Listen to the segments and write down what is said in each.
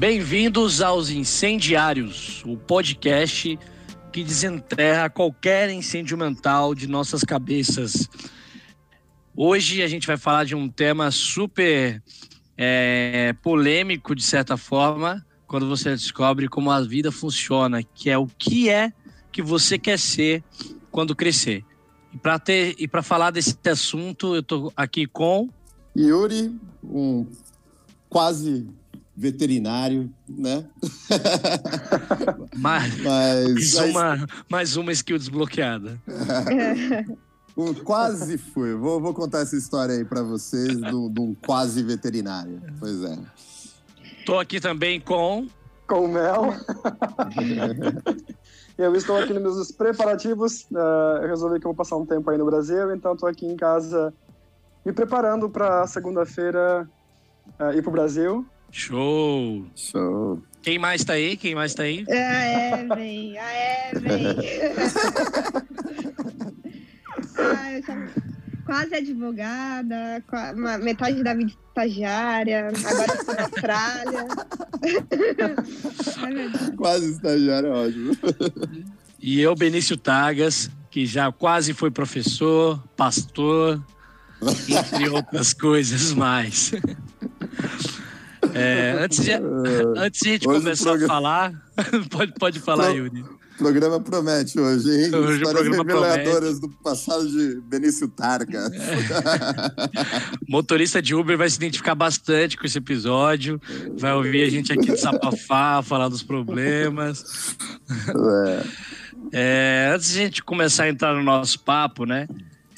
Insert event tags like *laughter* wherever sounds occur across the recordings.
Bem-vindos aos Incendiários, o podcast que desenterra qualquer incêndio mental de nossas cabeças. Hoje a gente vai falar de um tema super é, polêmico, de certa forma, quando você descobre como a vida funciona, que é o que é que você quer ser quando crescer. E para ter e para falar desse assunto, eu estou aqui com Yuri, um quase veterinário, né? *laughs* mais, mais, uma, mais uma skill desbloqueada. *laughs* quase fui. Vou, vou contar essa história aí para vocês de um quase veterinário. Pois é. Tô aqui também com com o Mel. *laughs* eu estou aqui nos meus preparativos. Uh, eu resolvi que eu vou passar um tempo aí no Brasil, então estou aqui em casa me preparando para segunda-feira uh, ir para o Brasil. Show! Show! Quem mais tá aí? Quem mais tá aí? A Evelyn! A Evelyn! *laughs* ah, eu quase advogada, metade da vida estagiária, agora estou na Austrália. quase estagiária, é ótimo. E eu, Benício Tagas, que já quase foi professor, pastor, entre outras coisas mais. É, antes, de, *laughs* antes de a gente Hoje começar programa... a falar, *laughs* pode, pode falar, Pro... Yuri. O programa promete hoje, hein? Hoje Histórias reveladoras promete. do passado de Benício Targa. É. *laughs* Motorista de Uber vai se identificar bastante com esse episódio, vai ouvir a gente aqui desabafar, falar dos problemas. É. É, antes de a gente começar a entrar no nosso papo, né?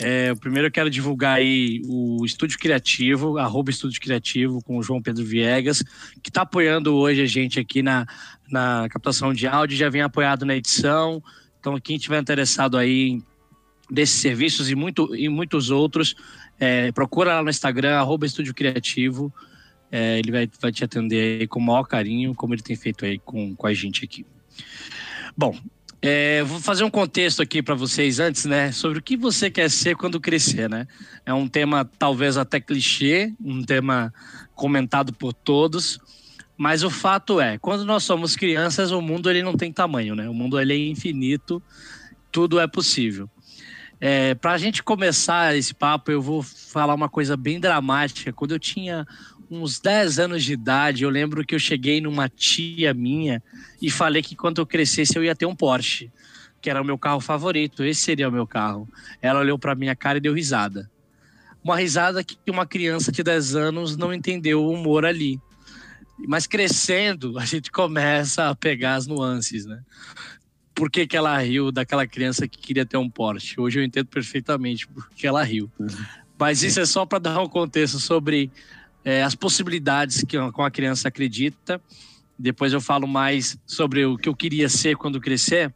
É, primeiro eu quero divulgar aí o Estúdio Criativo, arroba Estúdio Criativo, com o João Pedro Viegas, que está apoiando hoje a gente aqui na, na captação de áudio, já vem apoiado na edição. Então, quem tiver interessado aí desses serviços e, muito, e muitos outros, é, procura lá no Instagram, arroba Estúdio Criativo. É, ele vai, vai te atender com o maior carinho, como ele tem feito aí com, com a gente aqui. Bom, é, vou fazer um contexto aqui para vocês antes, né, sobre o que você quer ser quando crescer, né? É um tema talvez até clichê, um tema comentado por todos, mas o fato é, quando nós somos crianças, o mundo ele não tem tamanho, né? O mundo ele é infinito, tudo é possível. É, para a gente começar esse papo, eu vou falar uma coisa bem dramática. Quando eu tinha uns 10 anos de idade, eu lembro que eu cheguei numa tia minha e falei que quando eu crescesse eu ia ter um Porsche, que era o meu carro favorito, esse seria o meu carro. Ela olhou para minha cara e deu risada. Uma risada que uma criança de 10 anos não entendeu o humor ali. Mas crescendo, a gente começa a pegar as nuances, né? Por que, que ela riu daquela criança que queria ter um Porsche? Hoje eu entendo perfeitamente por que ela riu. Uhum. Mas isso é só para dar um contexto sobre é, as possibilidades que com a criança acredita. Depois eu falo mais sobre o que eu queria ser quando crescer.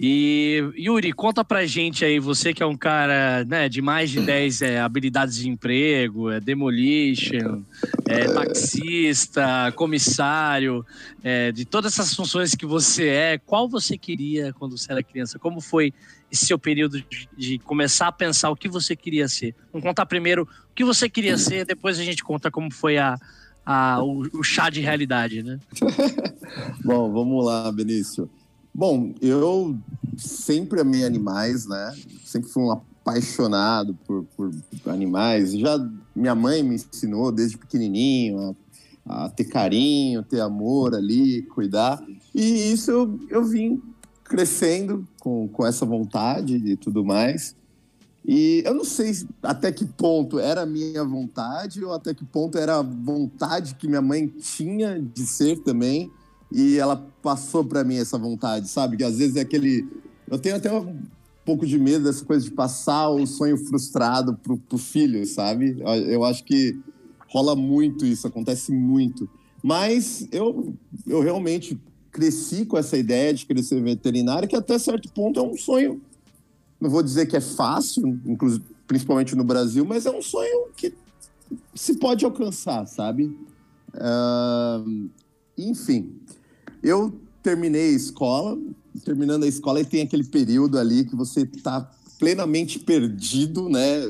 E Yuri, conta pra gente aí, você que é um cara né, de mais de 10 é, habilidades de emprego, é demolition, é, taxista, comissário, é, de todas essas funções que você é, qual você queria quando você era criança? Como foi esse seu período de, de começar a pensar o que você queria ser? Vamos contar primeiro o que você queria ser, depois a gente conta como foi a, a, o, o chá de realidade, né? *laughs* Bom, vamos lá, Benício. Bom, eu sempre amei animais, né? Sempre fui um apaixonado por, por animais. Já minha mãe me ensinou desde pequenininho a, a, ter carinho, ter amor ali, cuidar. E isso eu, eu vim crescendo com, com essa vontade e tudo mais. E eu não sei até que ponto era minha vontade ou até que ponto era a vontade que minha mãe tinha de ser também e ela passou para mim essa vontade, sabe? Que às vezes é aquele. Eu tenho até pouco de medo dessa coisa de passar o sonho frustrado pro, pro filho, sabe? Eu acho que rola muito isso, acontece muito. Mas eu, eu realmente cresci com essa ideia de querer ser veterinário, que até certo ponto é um sonho. Não vou dizer que é fácil, principalmente no Brasil, mas é um sonho que se pode alcançar, sabe? Uh, enfim, eu terminei a escola, terminando a escola, e tem aquele período ali que você está plenamente perdido, né?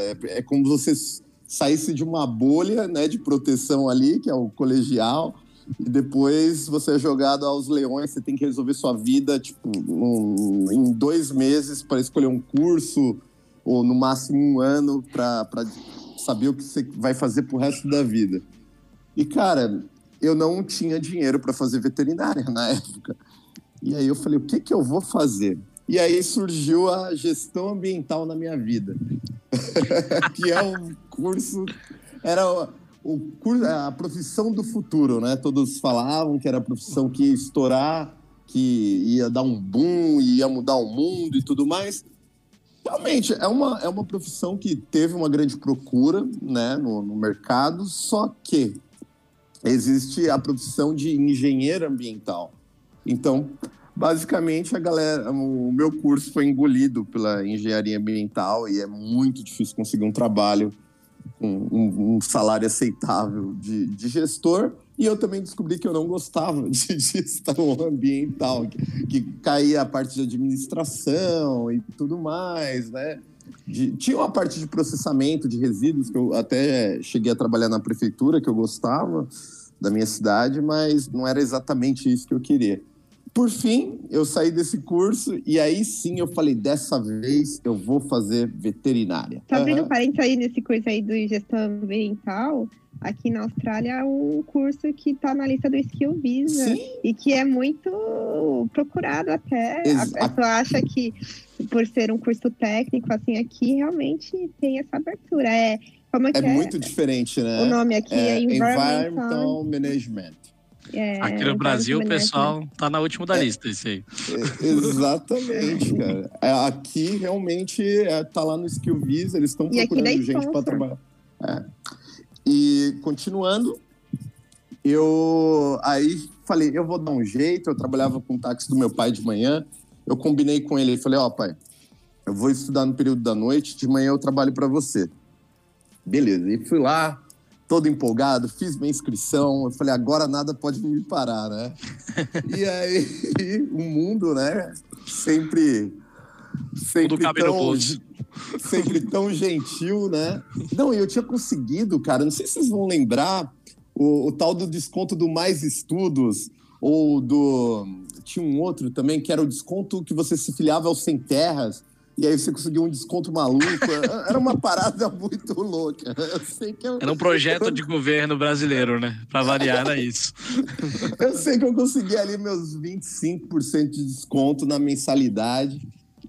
É, é como se você saísse de uma bolha né, de proteção ali, que é o colegial, e depois você é jogado aos leões, você tem que resolver sua vida, tipo, em dois meses para escolher um curso, ou no máximo um ano para saber o que você vai fazer pro resto da vida. E, cara, eu não tinha dinheiro para fazer veterinária *laughs* na época. E aí eu falei, o que, que eu vou fazer? E aí surgiu a gestão ambiental na minha vida, *laughs* que é um curso, era o curso, a profissão do futuro, né? Todos falavam que era a profissão que ia estourar, que ia dar um boom, ia mudar o mundo e tudo mais. Realmente, é uma, é uma profissão que teve uma grande procura né, no, no mercado, só que existe a profissão de engenheiro ambiental. Então, basicamente, a galera, o meu curso foi engolido pela engenharia ambiental e é muito difícil conseguir um trabalho com um, um salário aceitável de, de, gestor. E eu também descobri que eu não gostava *laughs* de gestão ambiental, que, que caía a parte de administração e tudo mais, né? De, tinha uma parte de processamento de resíduos que eu até cheguei a trabalhar na prefeitura, que eu gostava da minha cidade, mas não era exatamente isso que eu queria. Por fim, eu saí desse curso e aí sim eu falei, dessa vez eu vou fazer veterinária. Só abrindo uhum. parênteses aí nesse curso aí do gestão ambiental, aqui na Austrália é um curso que está na lista do Skill Visa sim. e que é muito procurado até. Ex a pessoa acha que por ser um curso técnico, assim, aqui realmente tem essa abertura. É, como é, é, é? muito diferente, né? O nome aqui é, é Environmental, Environmental Management. É, Aqui no Brasil, o pessoal tá na última da é, lista, isso aí. É, exatamente, cara. É, aqui, realmente, é, tá lá no Skill Visa, eles estão procurando gente para trabalhar. É. E, continuando, eu aí falei, eu vou dar um jeito, eu trabalhava com o táxi do meu pai de manhã, eu combinei com ele, falei, ó, oh, pai, eu vou estudar no período da noite, de manhã eu trabalho para você. Beleza, e fui lá, todo empolgado, fiz minha inscrição, eu falei, agora nada pode me parar, né? *laughs* e aí, o mundo, né, sempre... Sempre tão, sempre tão gentil, né? Não, e eu tinha conseguido, cara, não sei se vocês vão lembrar, o, o tal do desconto do Mais Estudos, ou do... Tinha um outro também, que era o desconto que você se filiava aos Sem Terras, e aí você conseguiu um desconto maluco. Era uma parada muito louca. Eu... Era um projeto de governo brasileiro, né? Para variar, era isso. Eu sei que eu consegui ali meus 25% de desconto na mensalidade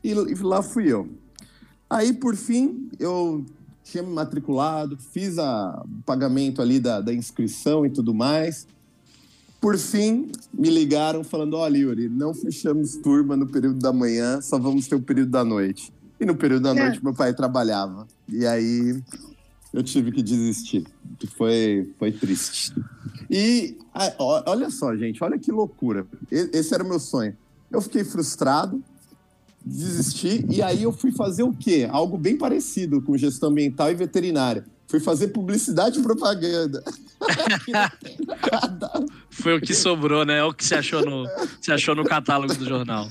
e, e lá fui eu. Aí, por fim, eu tinha me matriculado, fiz o pagamento ali da, da inscrição e tudo mais. Por fim, me ligaram falando: olha, Yuri, não fechamos turma no período da manhã, só vamos ter o período da noite. E no período da é. noite, meu pai trabalhava. E aí eu tive que desistir. Foi, foi triste. E olha só, gente, olha que loucura. Esse era o meu sonho. Eu fiquei frustrado, desisti, e aí eu fui fazer o quê? Algo bem parecido com gestão ambiental e veterinária Fui fazer publicidade e propaganda. *laughs* Foi o que sobrou, né? É o que você achou no, achou no catálogo do jornal.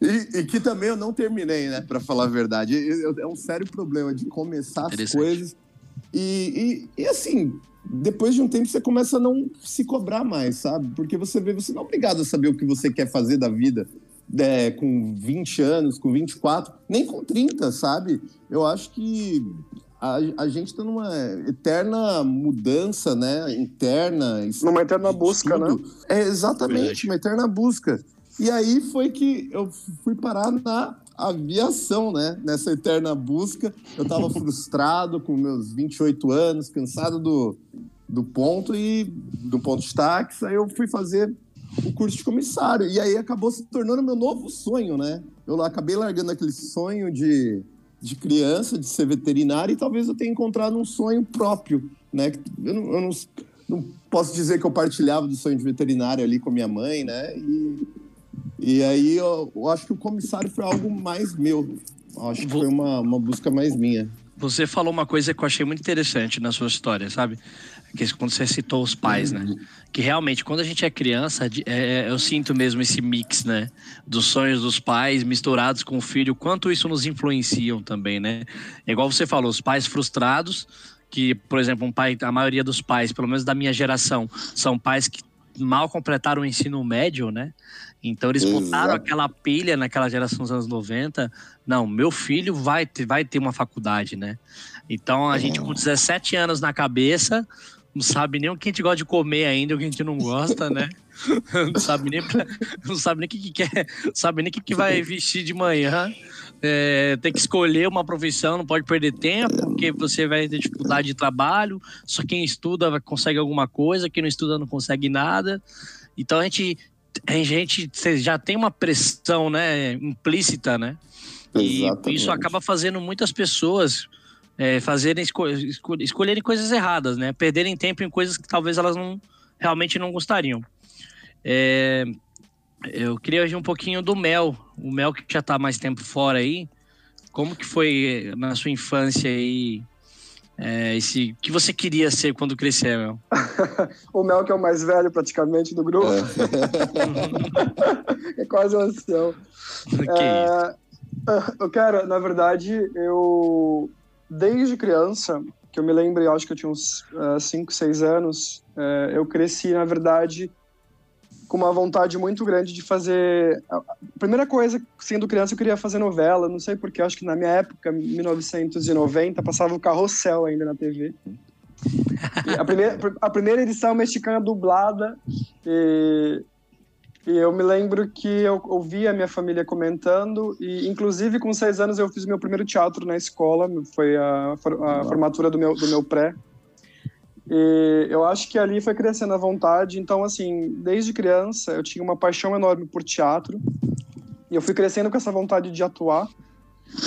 e, e, que também eu não terminei, né? Para falar a verdade. É um sério problema de começar as coisas. E, e, e, assim, depois de um tempo você começa a não se cobrar mais, sabe? Porque você vê, você não é obrigado a saber o que você quer fazer da vida. É, com 20 anos, com 24, nem com 30, sabe? Eu acho que a, a gente está numa eterna mudança, né? Interna. Numa eterna busca, né? É exatamente, Verdade. uma eterna busca. E aí foi que eu fui parar na aviação, né? Nessa eterna busca. Eu estava *laughs* frustrado com meus 28 anos, cansado do, do ponto e do ponto de táxi. Aí eu fui fazer o curso de comissário. E aí acabou se tornando meu novo sonho, né? Eu acabei largando aquele sonho de de criança, de ser veterinário, e talvez eu tenha encontrado um sonho próprio, né? Eu não, eu não, não posso dizer que eu partilhava do sonho de veterinário ali com a minha mãe, né? E, e aí eu, eu acho que o comissário foi algo mais meu. Eu acho que foi uma, uma busca mais minha. Você falou uma coisa que eu achei muito interessante na sua história, sabe? Que quando você citou os pais, né? Uhum. Que realmente, quando a gente é criança, é, é, eu sinto mesmo esse mix, né? Dos sonhos dos pais misturados com o filho, quanto isso nos influenciam também, né? É igual você falou, os pais frustrados que, por exemplo, um pai, a maioria dos pais, pelo menos da minha geração, são pais que mal completaram o ensino médio, né? Então eles Exato. botaram aquela pilha naquela geração dos anos 90. Não, meu filho vai ter, vai ter uma faculdade, né? Então a é. gente com 17 anos na cabeça, não sabe nem o que a gente gosta de comer ainda, o que a gente não gosta, né? *laughs* não sabe nem pra, não sabe nem o que, que quer, sabe nem o que, que vai vestir de manhã. É, tem que escolher uma profissão, não pode perder tempo, porque você vai ter dificuldade de trabalho. Só quem estuda consegue alguma coisa, quem não estuda não consegue nada. Então a gente, a gente já tem uma pressão, né, implícita, né? E Exatamente. isso acaba fazendo muitas pessoas é, fazerem esco esco escolherem coisas erradas, né? Perderem tempo em coisas que talvez elas não realmente não gostariam. É, eu queria hoje um pouquinho do Mel, o Mel que já está mais tempo fora aí. Como que foi na sua infância aí? É, esse que você queria ser quando crescer, Mel? *laughs* o Mel que é o mais velho praticamente do grupo. É, *laughs* é quase um ancião. *laughs* É, eu quero, na verdade, eu desde criança, que eu me lembro, eu acho que eu tinha uns 5, uh, 6 anos, uh, eu cresci, na verdade, com uma vontade muito grande de fazer. A primeira coisa, sendo criança, eu queria fazer novela, não sei porque, acho que na minha época, 1990, passava o Carrossel ainda na TV. a, primeira, a primeira edição mexicana dublada, e e eu me lembro que eu ouvi a minha família comentando, e inclusive com seis anos eu fiz meu primeiro teatro na escola, foi a, a formatura do meu, do meu pré. E eu acho que ali foi crescendo a vontade, então assim, desde criança eu tinha uma paixão enorme por teatro, e eu fui crescendo com essa vontade de atuar.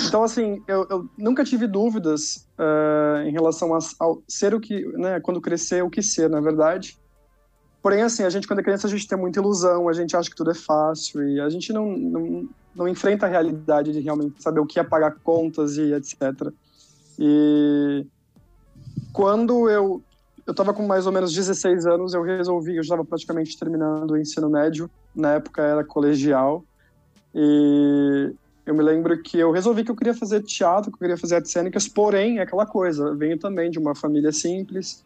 Então, assim, eu, eu nunca tive dúvidas uh, em relação a, ao ser o que, né, quando crescer, o que ser, na verdade. Porém, assim, a gente, quando é criança, a gente tem muita ilusão, a gente acha que tudo é fácil e a gente não, não, não enfrenta a realidade de realmente saber o que é pagar contas e etc. E quando eu eu estava com mais ou menos 16 anos, eu resolvi, eu estava praticamente terminando o ensino médio, na época era colegial, e eu me lembro que eu resolvi que eu queria fazer teatro, que eu queria fazer artes cênicas, porém, é aquela coisa, venho também de uma família simples,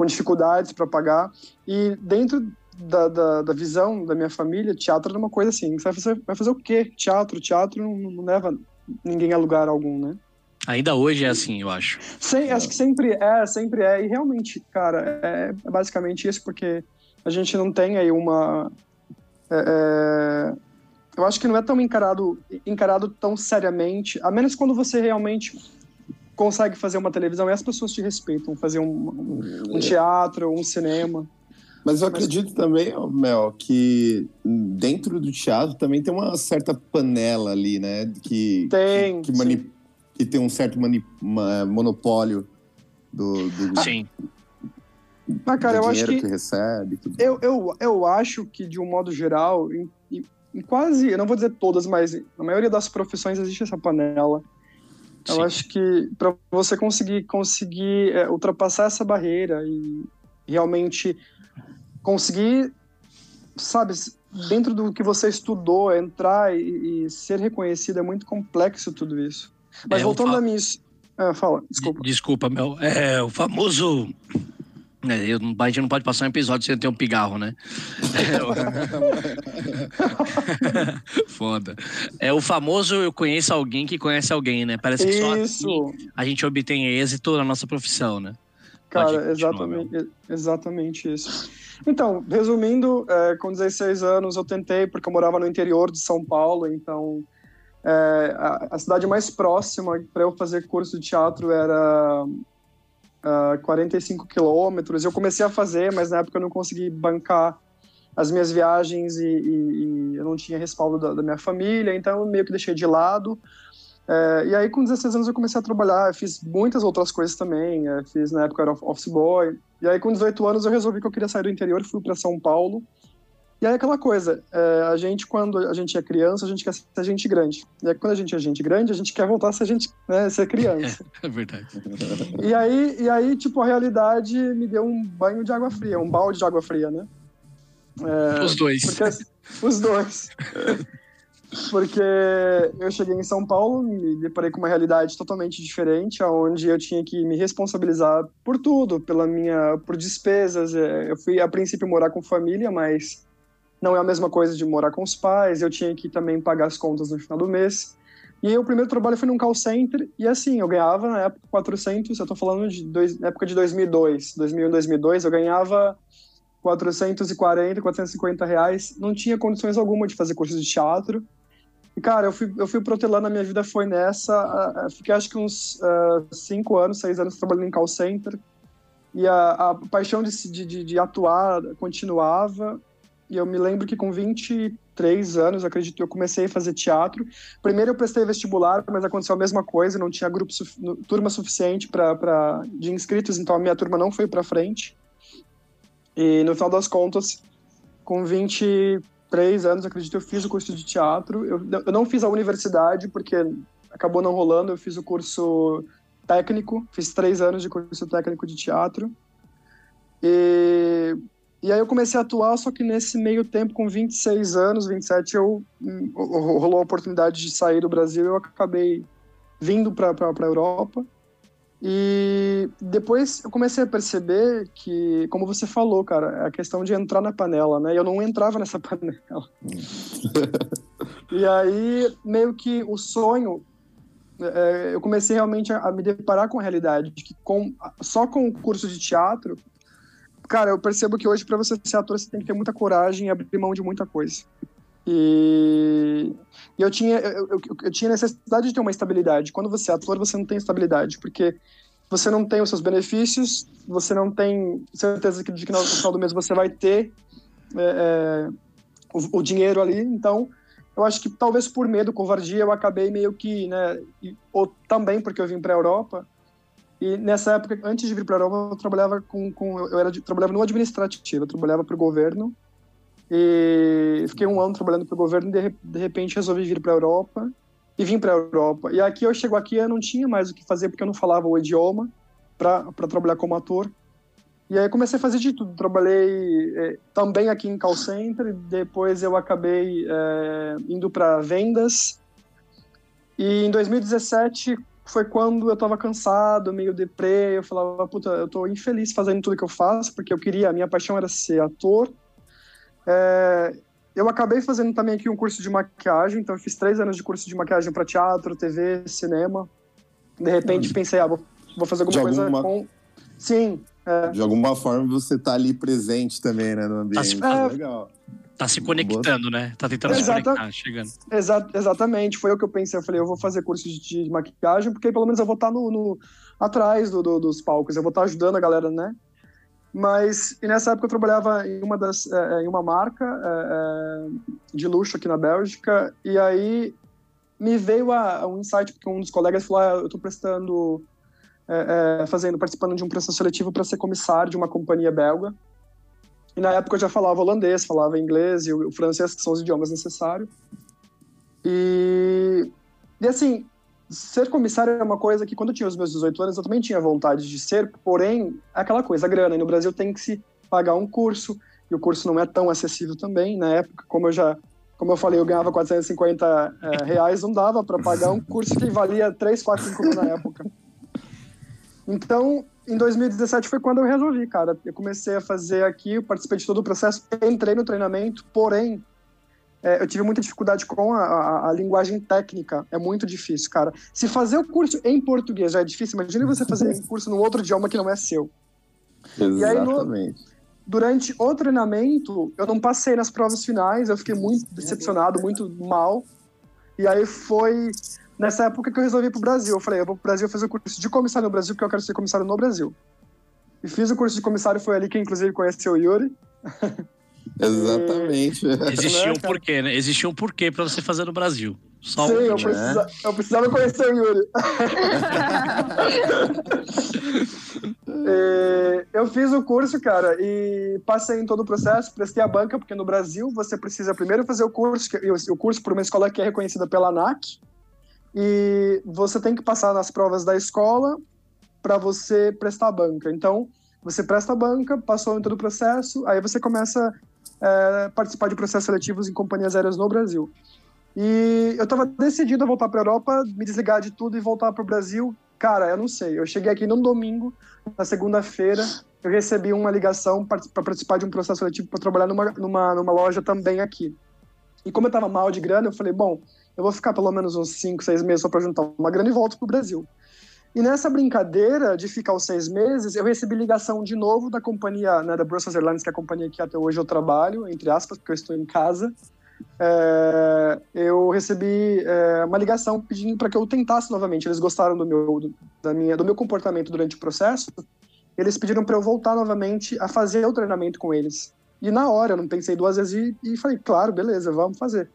com dificuldades para pagar. E dentro da, da, da, visão da minha família, teatro era uma coisa assim: você vai fazer, vai fazer o quê? Teatro? Teatro não, não leva ninguém a lugar algum, né? Ainda hoje é assim, eu acho. Sim, acho que sempre é, sempre é. E realmente, cara, é, é basicamente isso, porque a gente não tem aí uma. É, é, eu acho que não é tão encarado, encarado tão seriamente, a menos quando você realmente consegue fazer uma televisão e as pessoas te respeitam, fazer um, um teatro, um cinema. Mas eu acredito também, Mel, que dentro do teatro também tem uma certa panela ali, né? Que, tem. Que, que, mani, que tem um certo mani, monopólio do, do, Sim. Ah, cara, eu acho que, que recebe. Tudo. Eu, eu, eu acho que, de um modo geral, em, em quase, eu não vou dizer todas, mas na maioria das profissões existe essa panela. Eu Sim. acho que para você conseguir conseguir é, ultrapassar essa barreira e realmente conseguir, sabe, dentro do que você estudou, entrar e, e ser reconhecido é muito complexo tudo isso. Mas é, voltando fa... a mim, ah, fala, desculpa. Desculpa, meu. É o famoso é, eu, a gente não pode passar um episódio sem ter um pigarro, né? *laughs* Foda. É o famoso eu conheço alguém que conhece alguém, né? Parece que só assim a gente obtém êxito na nossa profissão, né? Cara, exatamente, exatamente isso. Então, resumindo, é, com 16 anos eu tentei, porque eu morava no interior de São Paulo, então é, a, a cidade mais próxima para eu fazer curso de teatro era uh, 45 quilômetros. Eu comecei a fazer, mas na época eu não consegui bancar as minhas viagens e, e, e eu não tinha respaldo da, da, minha família, então eu meio que deixei de lado. É, e aí, com 16 anos, eu comecei a trabalhar. fiz muitas outras coisas também. É, fiz, na época, era office boy. E aí, com 18 anos, eu resolvi que eu queria sair do interior. Fui para São Paulo. E aí aquela coisa, é, a gente quando a gente é criança, a gente quer ser gente grande. E aí, quando a gente é gente grande, a gente quer voltar a ser gente, né, ser criança. É, *laughs* é verdade. E aí, e aí, tipo, a realidade me deu um banho de água fria, um balde de água fria, né? É, os dois. Porque, os dois. *laughs* porque eu cheguei em São Paulo, me deparei com uma realidade totalmente diferente, onde eu tinha que me responsabilizar por tudo, pela minha, por despesas. É, eu fui a princípio morar com família, mas não é a mesma coisa de morar com os pais. Eu tinha que também pagar as contas no final do mês. E aí, o primeiro trabalho foi num call center, e assim, eu ganhava na época 400, eu tô falando de dois, época de 2002, 2001, 2002, eu ganhava 440, 450 reais, não tinha condições alguma de fazer curso de teatro. E, cara, eu fui, eu fui protelando, a minha vida foi nessa, fiquei acho que uns 5 uh, anos, 6 anos trabalhando em call center, e a, a paixão de, de, de atuar continuava, e eu me lembro que com 23 anos, acredito, eu comecei a fazer teatro. Primeiro eu prestei vestibular, mas aconteceu a mesma coisa, não tinha grupo turma suficiente para de inscritos, então a minha turma não foi para frente. E no final das contas, com 23 anos, acredito, eu fiz o curso de teatro. Eu, eu não fiz a universidade porque acabou não rolando, eu fiz o curso técnico, fiz três anos de curso técnico de teatro. E e aí eu comecei a atuar, só que nesse meio tempo, com 26 anos, 27, eu hum, rolou a oportunidade de sair do Brasil, eu acabei vindo para a Europa. E depois eu comecei a perceber que, como você falou, cara, é a questão de entrar na panela, né? Eu não entrava nessa *laughs* panela. *laughs* e aí, meio que o sonho, é, eu comecei realmente a, a, me deparar com a realidade, de que com, só com o curso de teatro cara, eu percebo que hoje para você ser ator você tem que ter muita coragem e abrir mão de muita coisa. E, e eu, tinha, eu, eu, eu, tinha necessidade de ter uma estabilidade. Quando você é ator, você não tem estabilidade, porque você não tem os seus benefícios, você não tem certeza de que no final do mês você vai ter é, é, o, o, dinheiro ali. Então, eu acho que talvez por medo, covardia, eu acabei meio que, né, ou também porque eu vim para a Europa, e nessa época, antes de vir para a Europa, eu trabalhava com, com eu era trabalhava no administrativo, eu trabalhava para o governo. E fiquei um ano trabalhando para o governo e de, de repente resolvi vir para a Europa e vim para a Europa. E aqui eu chego aqui, eu não tinha mais o que fazer porque eu não falava o idioma para trabalhar como ator. E aí comecei a fazer de tudo. Trabalhei é, também aqui em call center, depois eu acabei é, indo para vendas. E em 2017 foi quando eu tava cansado, meio deprê, eu falava, puta, eu tô infeliz fazendo tudo que eu faço, porque eu queria, a minha paixão era ser ator. É, eu acabei fazendo também aqui um curso de maquiagem, então eu fiz três anos de curso de maquiagem para teatro, TV, cinema. De repente pensei, ah, vou, vou fazer alguma de coisa alguma... com... Sim. É. De alguma forma você tá ali presente também, né, no ambiente. Tá se... é... legal. Tá se conectando, né? Tá tentando Exata... se conectar, chegando. Exa exatamente, foi o que eu pensei. Eu falei, eu vou fazer curso de, de maquiagem, porque pelo menos eu vou estar tá no, no atrás do, do, dos palcos, eu vou estar tá ajudando a galera, né? Mas e nessa época eu trabalhava em uma das é, é, em uma marca é, é, de luxo aqui na Bélgica e aí me veio a, a um insight porque um dos colegas falou, ah, eu estou prestando é, é, fazendo participando de um processo seletivo para ser comissário de uma companhia belga e na época eu já falava holandês, falava inglês e o francês, que são os idiomas necessários. E, e assim, ser comissário é uma coisa que quando eu tinha os meus 18 anos eu também tinha vontade de ser, porém, é aquela coisa, a grana. E no Brasil tem que se pagar um curso, e o curso não é tão acessível também. Na época, como eu já como eu falei, eu ganhava 450 é, *laughs* reais, não dava para pagar um curso que valia 3, 4, 5 mil na época. *laughs* Então, em 2017 foi quando eu resolvi, cara. Eu comecei a fazer aqui, eu participei de todo o processo, entrei no treinamento, porém, é, eu tive muita dificuldade com a, a, a, linguagem técnica. É muito difícil, cara. Se fazer o curso em português já é difícil, imagine você fazer um curso num outro idioma que não é seu. Exatamente. E aí, no, durante o treinamento, eu não passei nas provas finais, eu fiquei muito decepcionado, muito mal. E aí foi nessa época que eu resolvi ir pro Brasil. Eu falei, eu vou pro Brasil fazer o curso de comissário no Brasil, porque eu quero ser comissário no Brasil. E fiz o curso de comissário, foi ali que inclusive conheceu o Yuri. *laughs* Exatamente. E... Existia né, um porquê, né? Existia um porquê pra você fazer no Brasil. Só Sim, um... eu, precisa... eu precisava conhecer o Yuri. e... *laughs* Eu fiz o curso, cara, e passei em todo o processo, prestei a banca, porque no Brasil você precisa primeiro fazer o curso, o curso por uma escola que é reconhecida pela ANAC, e você tem que passar nas provas da escola para você prestar banca. Então, você presta banca, passou em todo o processo, aí você começa a é, participar de processos seletivos em companhias aéreas no Brasil. E eu estava decidido a voltar para a Europa, me desligar de tudo e voltar para o Brasil. Cara, eu não sei. Eu cheguei aqui no domingo, na segunda-feira, eu recebi uma ligação para participar de um processo seletivo para trabalhar numa, numa, numa loja também aqui. E como eu estava mal de grana, eu falei, bom, eu vou ficar pelo menos uns 5, 6 meses só para juntar uma grana e volto para o Brasil. E nessa brincadeira de ficar os seis meses, eu recebi ligação de novo da companhia, né, da Brussels Airlines, que é a companhia que até hoje eu trabalho, entre aspas, porque eu estou em casa. É, eu recebi é, uma ligação pedindo para que eu tentasse novamente. Eles gostaram do meu, do, da minha, do meu comportamento durante o processo. Eles pediram para eu voltar novamente a fazer o treinamento com eles. E na hora, eu não pensei duas vezes e, e falei, claro, beleza, vamos fazer.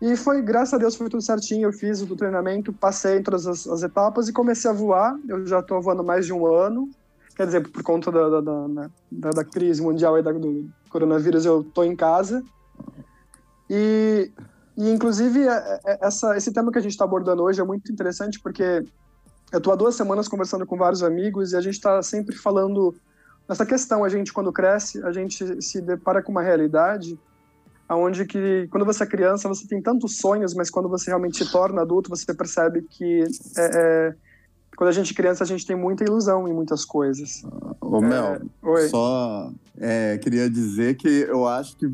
E foi, graças a Deus, foi tudo certinho. Eu fiz o treinamento, passei em todas as, as etapas e comecei a voar. Eu já estou voando mais de um ano. Quer dizer, por conta da, da, da, né, da, da crise mundial e da, do coronavírus, eu estou em casa. E, e inclusive, é, é, essa, esse tema que a gente está abordando hoje é muito interessante porque eu estou há duas semanas conversando com vários amigos e a gente está sempre falando nessa questão. A gente, quando cresce, a gente se depara com uma realidade aonde que quando você é criança você tem tantos sonhos, mas quando você realmente se torna adulto você percebe que é, é, quando a gente é criança a gente tem muita ilusão em muitas coisas. Ô Mel, é, só é, queria dizer que eu acho que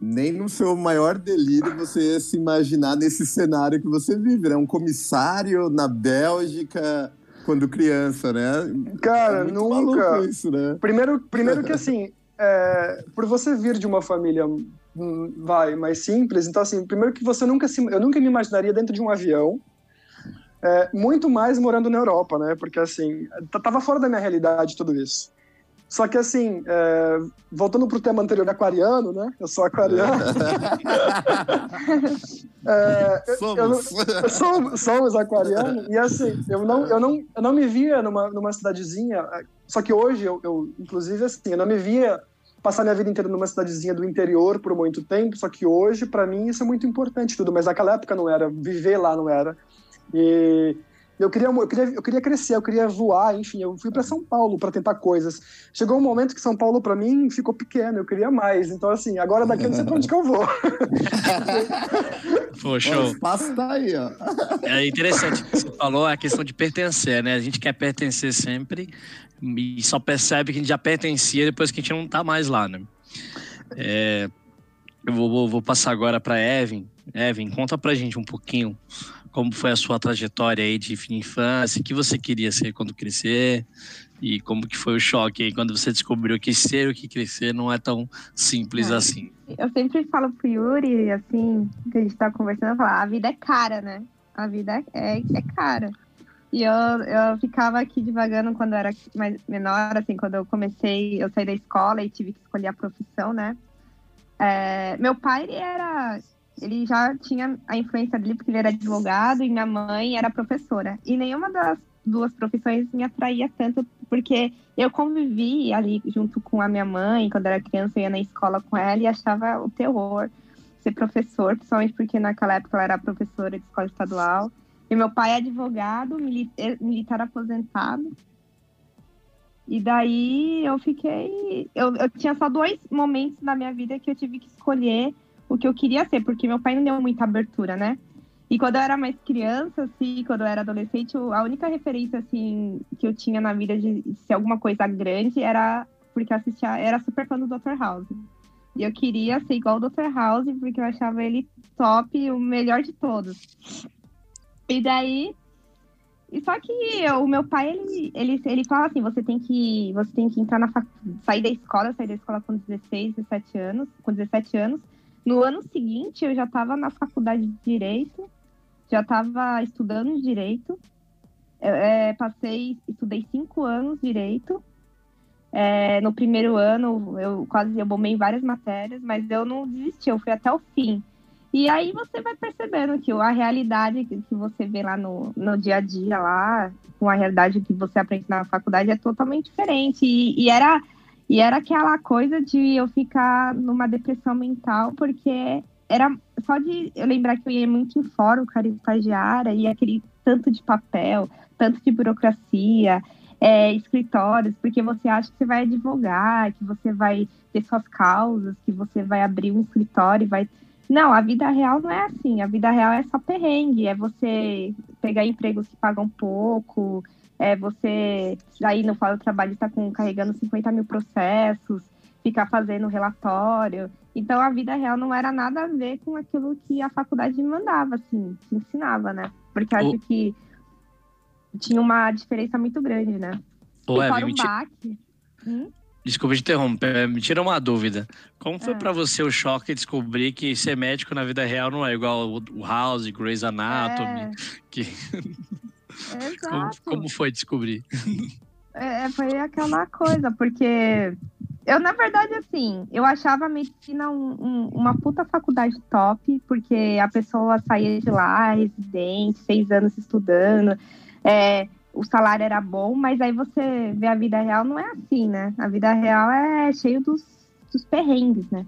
nem no seu maior delírio você ia se imaginar nesse cenário que você vive, né? Um comissário na Bélgica quando criança, né? Cara, é nunca. Isso, né? Primeiro, primeiro que *laughs* assim, é, por você vir de uma família Hum, vai mais simples. Então, assim, primeiro que você nunca se, eu nunca me imaginaria dentro de um avião, é, muito mais morando na Europa, né? Porque assim, tava fora da minha realidade tudo isso. Só que assim, é, voltando pro tema anterior aquariano, né? Eu sou aquariano. *laughs* é, somos. Eu, eu somos *laughs* aquariano. E assim, eu não, eu não, eu não me via numa, numa cidadezinha. Só que hoje, eu, eu, inclusive, assim, eu não me via passar minha vida inteira numa cidadezinha do interior por muito tempo, só que hoje, para mim, isso é muito importante tudo, mas naquela época não era, viver lá não era. E eu queria, eu queria, eu queria crescer, eu queria voar, enfim, eu fui para São Paulo para tentar coisas. Chegou um momento que São Paulo para mim ficou pequeno, eu queria mais. Então assim, agora daqui eu não sei para onde que eu vou. *laughs* Pô, show. O espaço tá aí, ó. É interessante que você falou a questão de pertencer, né? A gente quer pertencer sempre e só percebe que a gente já pertencia depois que a gente não tá mais lá, né? É, eu vou, vou passar agora para Evan. Evan, conta pra gente um pouquinho como foi a sua trajetória aí de infância, o que você queria ser quando crescer e como que foi o choque aí quando você descobriu que ser o que crescer não é tão simples é. assim. Eu sempre falo pro Yuri, assim, que a gente tá conversando, eu falo, a vida é cara, né? A vida é, é cara. E eu, eu ficava aqui devagando quando eu era mais menor, assim, quando eu comecei, eu saí da escola e tive que escolher a profissão, né? É, meu pai, ele era ele já tinha a influência dele porque ele era advogado e minha mãe era professora. E nenhuma das duas profissões me atraía tanto, porque eu convivi ali junto com a minha mãe, quando era criança, eu ia na escola com ela e achava o terror ser professor, principalmente porque naquela época ela era professora de escola estadual. E meu pai é advogado, eh, militar aposentado. E daí eu fiquei. Eu, eu tinha só dois momentos na minha vida que eu tive que escolher o que eu queria ser, porque meu pai não deu muita abertura, né? E quando eu era mais criança, assim, quando eu era adolescente, a única referência, assim, que eu tinha na vida de ser alguma coisa grande era porque eu assistia, era super fã do Dr. House. E eu queria ser igual o Dr. House, porque eu achava ele top, o melhor de todos. E daí, e só que o meu pai, ele, ele, ele fala assim, você tem que, você tem que entrar na sair da escola, sair da escola com 16, 17 anos, com 17 anos, no ano seguinte, eu já estava na faculdade de Direito, já estava estudando Direito. Eu, é, passei, estudei cinco anos Direito. É, no primeiro ano, eu quase eu bombei várias matérias, mas eu não desisti, eu fui até o fim. E aí você vai percebendo que a realidade que você vê lá no, no dia a dia, lá, com a realidade que você aprende na faculdade, é totalmente diferente. E, e era e era aquela coisa de eu ficar numa depressão mental, porque era só de eu lembrar que eu ia muito em fórum, cara, estagiária, e aquele tanto de papel, tanto de burocracia, é, escritórios, porque você acha que você vai advogar, que você vai ter suas causas, que você vai abrir um escritório e vai Não, a vida real não é assim. A vida real é só perrengue. É você pegar empregos que pagam pouco, é você aí no fórum do trabalho está carregando 50 mil processos, ficar fazendo relatório. Então a vida real não era nada a ver com aquilo que a faculdade me mandava, assim, que ensinava, né? Porque acho que tinha uma diferença muito grande, né? Ô, Eve, um baque. Hum? Desculpa te interromper, me tira uma dúvida. Como foi é. para você o choque descobrir que ser médico na vida real não é igual o House, Grey's Anatomy? É. Que... *laughs* *laughs* como, como, foi descobrir? É, é, foi aquela coisa, porque eu, na verdade, assim, eu achava a medicina um, um, uma puta faculdade top, porque a pessoa saía de lá, residente, seis anos estudando, é, o salário era bom, mas aí você vê a vida real, não é assim, né? A vida real é cheio dos, dos perrengues, né?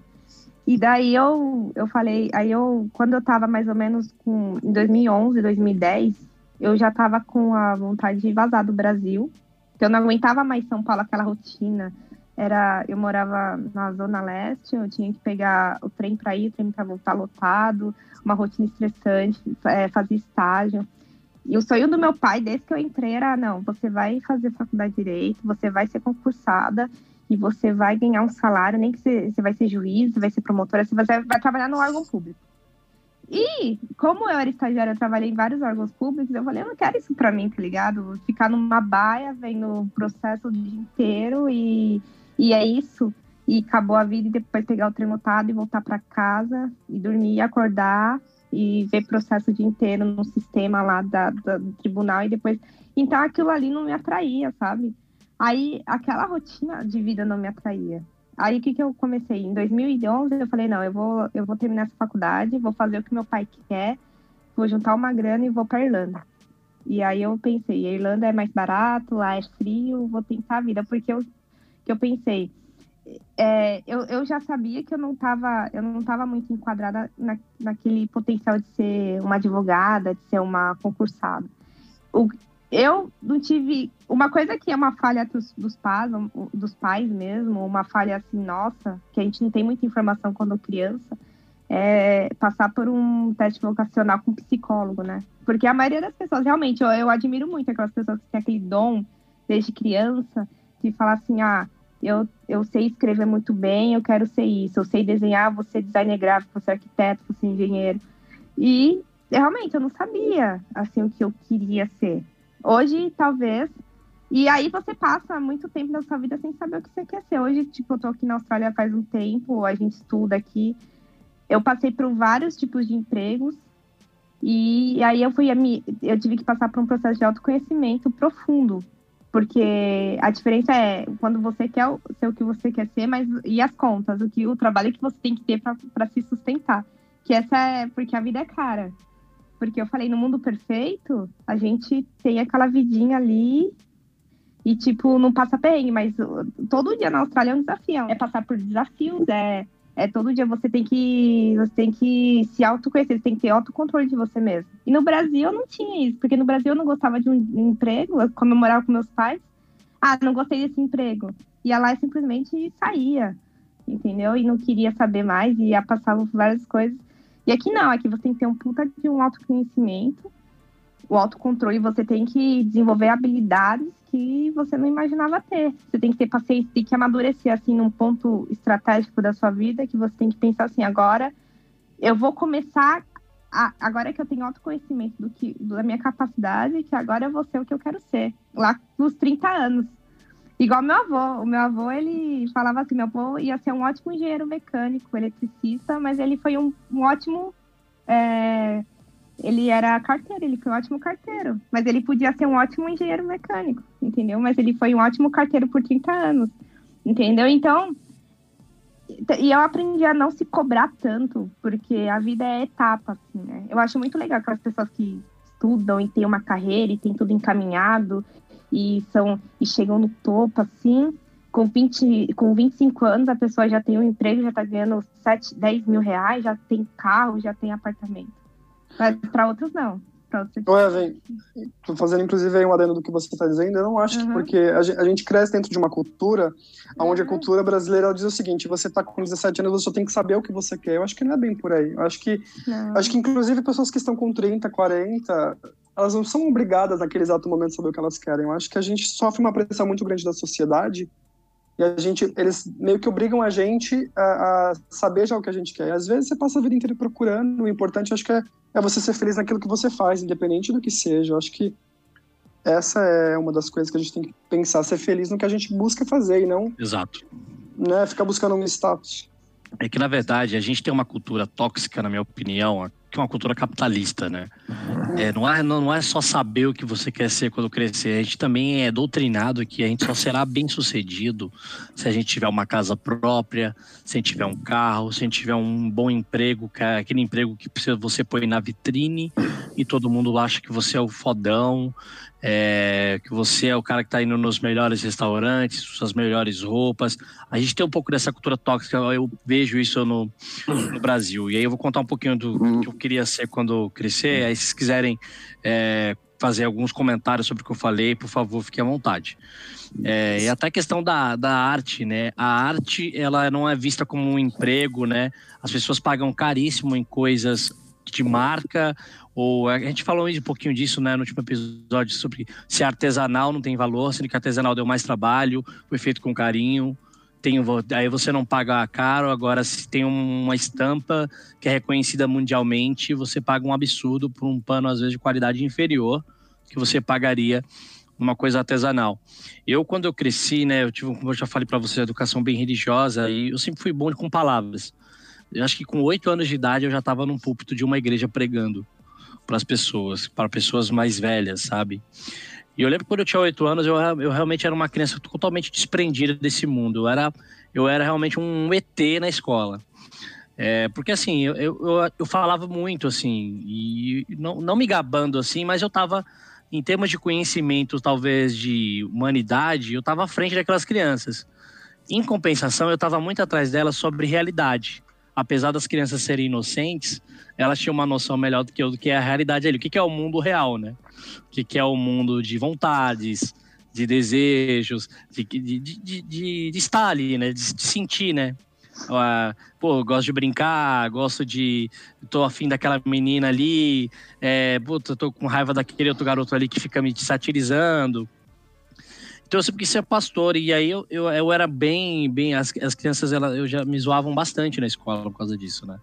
E daí eu, eu falei, aí eu, quando eu tava mais ou menos com, em 2011, 2010, eu já tava com a vontade de vazar do Brasil, que eu não aguentava mais São Paulo, aquela rotina. Era, eu morava na Zona Leste, eu tinha que pegar o trem para ir, o trem para voltar lotado, uma rotina estressante, é, fazer estágio. E o sonho do meu pai, desde que eu entrei, era: não, você vai fazer faculdade de direito, você vai ser concursada e você vai ganhar um salário, nem que você, você vai ser juiz, vai ser promotora, você vai, vai trabalhar no órgão público. E como eu era estagiária, eu trabalhei em vários órgãos públicos, eu falei, eu não quero isso para mim, tá ligado? Ficar numa baia, vendo o processo o dia inteiro e, e é isso. E acabou a vida e depois pegar o trem e voltar para casa e dormir acordar e ver processo dia inteiro no sistema lá da, da, do tribunal e depois. Então aquilo ali não me atraía, sabe? Aí aquela rotina de vida não me atraía. Aí o que, que eu comecei? Em 2011 eu falei, não, eu vou, eu vou terminar essa faculdade, vou fazer o que meu pai quer, vou juntar uma grana e vou para Irlanda. E aí eu pensei, a Irlanda é mais barato, lá é frio, vou tentar a vida, porque eu, que eu pensei, é, eu, eu já sabia que eu não estava eu não tava muito enquadrada na, naquele potencial de ser uma advogada, de ser uma concursada. O, eu não tive uma coisa que é uma falha dos, dos pais, dos pais mesmo, uma falha assim nossa, que a gente não tem muita informação quando criança, é passar por um teste vocacional com psicólogo, né? Porque a maioria das pessoas, realmente, eu, eu admiro muito aquelas pessoas que têm aquele dom desde criança de falar assim, ah, eu, eu sei escrever muito bem, eu quero ser isso, eu sei desenhar, vou ser designer gráfico, vou ser arquiteto, vou ser engenheiro. E realmente eu não sabia assim o que eu queria ser. Hoje, talvez. E aí você passa muito tempo da sua vida sem saber o que você quer ser. Hoje, tipo, eu tô aqui na Austrália faz um tempo, a gente estuda aqui. Eu passei por vários tipos de empregos. E aí eu fui eu tive que passar por um processo de autoconhecimento profundo, porque a diferença é quando você quer ser o que você quer ser, mas e as contas, o que o trabalho que você tem que ter para se sustentar. Que essa é porque a vida é cara. Porque eu falei, no mundo perfeito, a gente tem aquela vidinha ali e, tipo, não passa perrengue, mas todo dia na Austrália é um desafio. É passar por desafios, é, é todo dia você tem que você tem que se autoconhecer, você tem que ter autocontrole de você mesmo. E no Brasil eu não tinha isso, porque no Brasil eu não gostava de um emprego, eu comemorava com meus pais. Ah, não gostei desse emprego. Ia lá e simplesmente saía, entendeu? E não queria saber mais, e ia passar várias coisas. E aqui não, aqui você tem que ter um puta de um autoconhecimento, o autocontrole, você tem que desenvolver habilidades que você não imaginava ter. Você tem que ter paciência, tem que amadurecer assim num ponto estratégico da sua vida, que você tem que pensar assim, agora eu vou começar a, agora que eu tenho autoconhecimento do que da minha capacidade, que agora eu vou ser o que eu quero ser, lá nos 30 anos. Igual meu avô. O meu avô, ele falava assim, meu avô ia ser um ótimo engenheiro mecânico, eletricista, mas ele foi um, um ótimo é, ele era carteiro, ele foi um ótimo carteiro. Mas ele podia ser um ótimo engenheiro mecânico, entendeu? Mas ele foi um ótimo carteiro por 30 anos, entendeu? Então, e eu aprendi a não se cobrar tanto, porque a vida é etapa, assim, né? Eu acho muito legal aquelas pessoas que estudam e têm uma carreira e têm tudo encaminhado e são e chegam no topo, assim. Com, 20, com 25 anos, a pessoa já tem um emprego, já tá ganhando 7, 10 mil reais, já tem carro, já tem apartamento. Mas para outros não. Ô, Evan, tô fazendo inclusive aí um adendo do que você está dizendo, eu não acho uhum. que porque a gente, a gente, cresce dentro de uma cultura onde a cultura brasileira diz o seguinte, você está com 17 anos, você só tem que saber o que você quer. Eu acho que não é bem por aí. Eu acho que, acho que inclusive pessoas que estão com 30, 40, elas não são obrigadas naquele exato momento a saber o que elas querem. Eu acho que a gente sofre uma pressão muito grande da sociedade e a gente, eles meio que obrigam a gente a, a, saber já o que a gente quer. E às vezes você passa a vida inteira procurando. O importante, acho que é, é você ser feliz naquilo que você faz, independente do que seja. Eu acho que essa é uma das coisas que a gente tem que pensar, ser feliz no que a gente busca fazer e não. Exato. Né, ficar buscando um status. É que, na verdade, a gente tem uma cultura tóxica, na minha opinião, que é uma cultura capitalista, né? É, não, é, não é só saber o que você quer ser quando crescer, a gente também é doutrinado que a gente só será bem sucedido se a gente tiver uma casa própria, se a gente tiver um carro, se a gente tiver um bom emprego, é aquele emprego que você põe na vitrine e todo mundo acha que você é o fodão, é, que você é o cara que está indo nos melhores restaurantes, suas melhores roupas. A gente tem um pouco dessa cultura tóxica, eu vejo isso no, no Brasil. E aí eu vou contar um pouquinho do que eu queria ser quando crescer. Aí, se quiserem é, fazer alguns comentários sobre o que eu falei, por favor, fiquem à vontade. É, e até a questão da, da arte, né? A arte, ela não é vista como um emprego, né? As pessoas pagam caríssimo em coisas de marca ou a gente falou um pouquinho disso né, no último episódio sobre se artesanal não tem valor, sendo que artesanal deu mais trabalho, foi feito com carinho. Tem, aí você não paga caro, agora se tem uma estampa que é reconhecida mundialmente, você paga um absurdo por um pano, às vezes, de qualidade inferior que você pagaria uma coisa artesanal. Eu, quando eu cresci, né, eu tive, como eu já falei para você, educação bem religiosa, e eu sempre fui bom com palavras. Eu acho que com oito anos de idade eu já estava num púlpito de uma igreja pregando para as pessoas, para pessoas mais velhas, sabe? E eu lembro quando eu tinha oito anos, eu, eu realmente era uma criança totalmente desprendida desse mundo. Eu era, eu era realmente um ET na escola. É, porque assim, eu, eu, eu, falava muito, assim, e não, não me gabando assim, mas eu tava, em termos de conhecimento, talvez de humanidade, eu tava à frente daquelas crianças. Em compensação, eu tava muito atrás delas sobre realidade. Apesar das crianças serem inocentes, elas tinham uma noção melhor do que do que é a realidade ali. O que, que é o mundo real, né? O que, que é o mundo de vontades, de desejos, de, de, de, de, de estar ali, né? De, de sentir, né? Uh, pô, gosto de brincar, gosto de. tô afim daquela menina ali, é, puta, tô com raiva daquele outro garoto ali que fica me satirizando. Então eu sempre quis ser pastor, e aí eu, eu, eu era bem, bem, as, as crianças ela, eu já me zoavam bastante na escola por causa disso, né?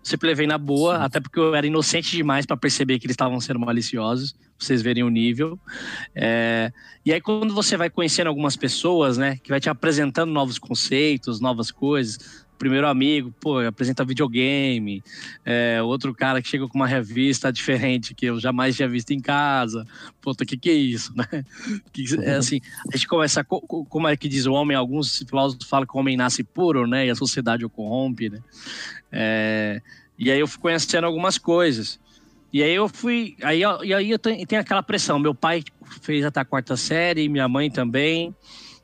Sempre levei na boa, Sim. até porque eu era inocente demais para perceber que eles estavam sendo maliciosos, pra vocês verem o nível. É, e aí quando você vai conhecendo algumas pessoas, né, que vai te apresentando novos conceitos, novas coisas, primeiro amigo, pô, apresenta videogame, é, outro cara que chega com uma revista diferente que eu jamais tinha visto em casa. Puta, que que é isso, né? *laughs* Que, é *laughs* assim, a gente começa, como é que diz o homem, alguns filósofos falam que o homem nasce puro, né? E a sociedade o corrompe, né? É, e aí eu fui conhecendo algumas coisas. E aí eu fui, aí, e aí eu tenho, tenho aquela pressão. Meu pai fez até a quarta série, minha mãe também.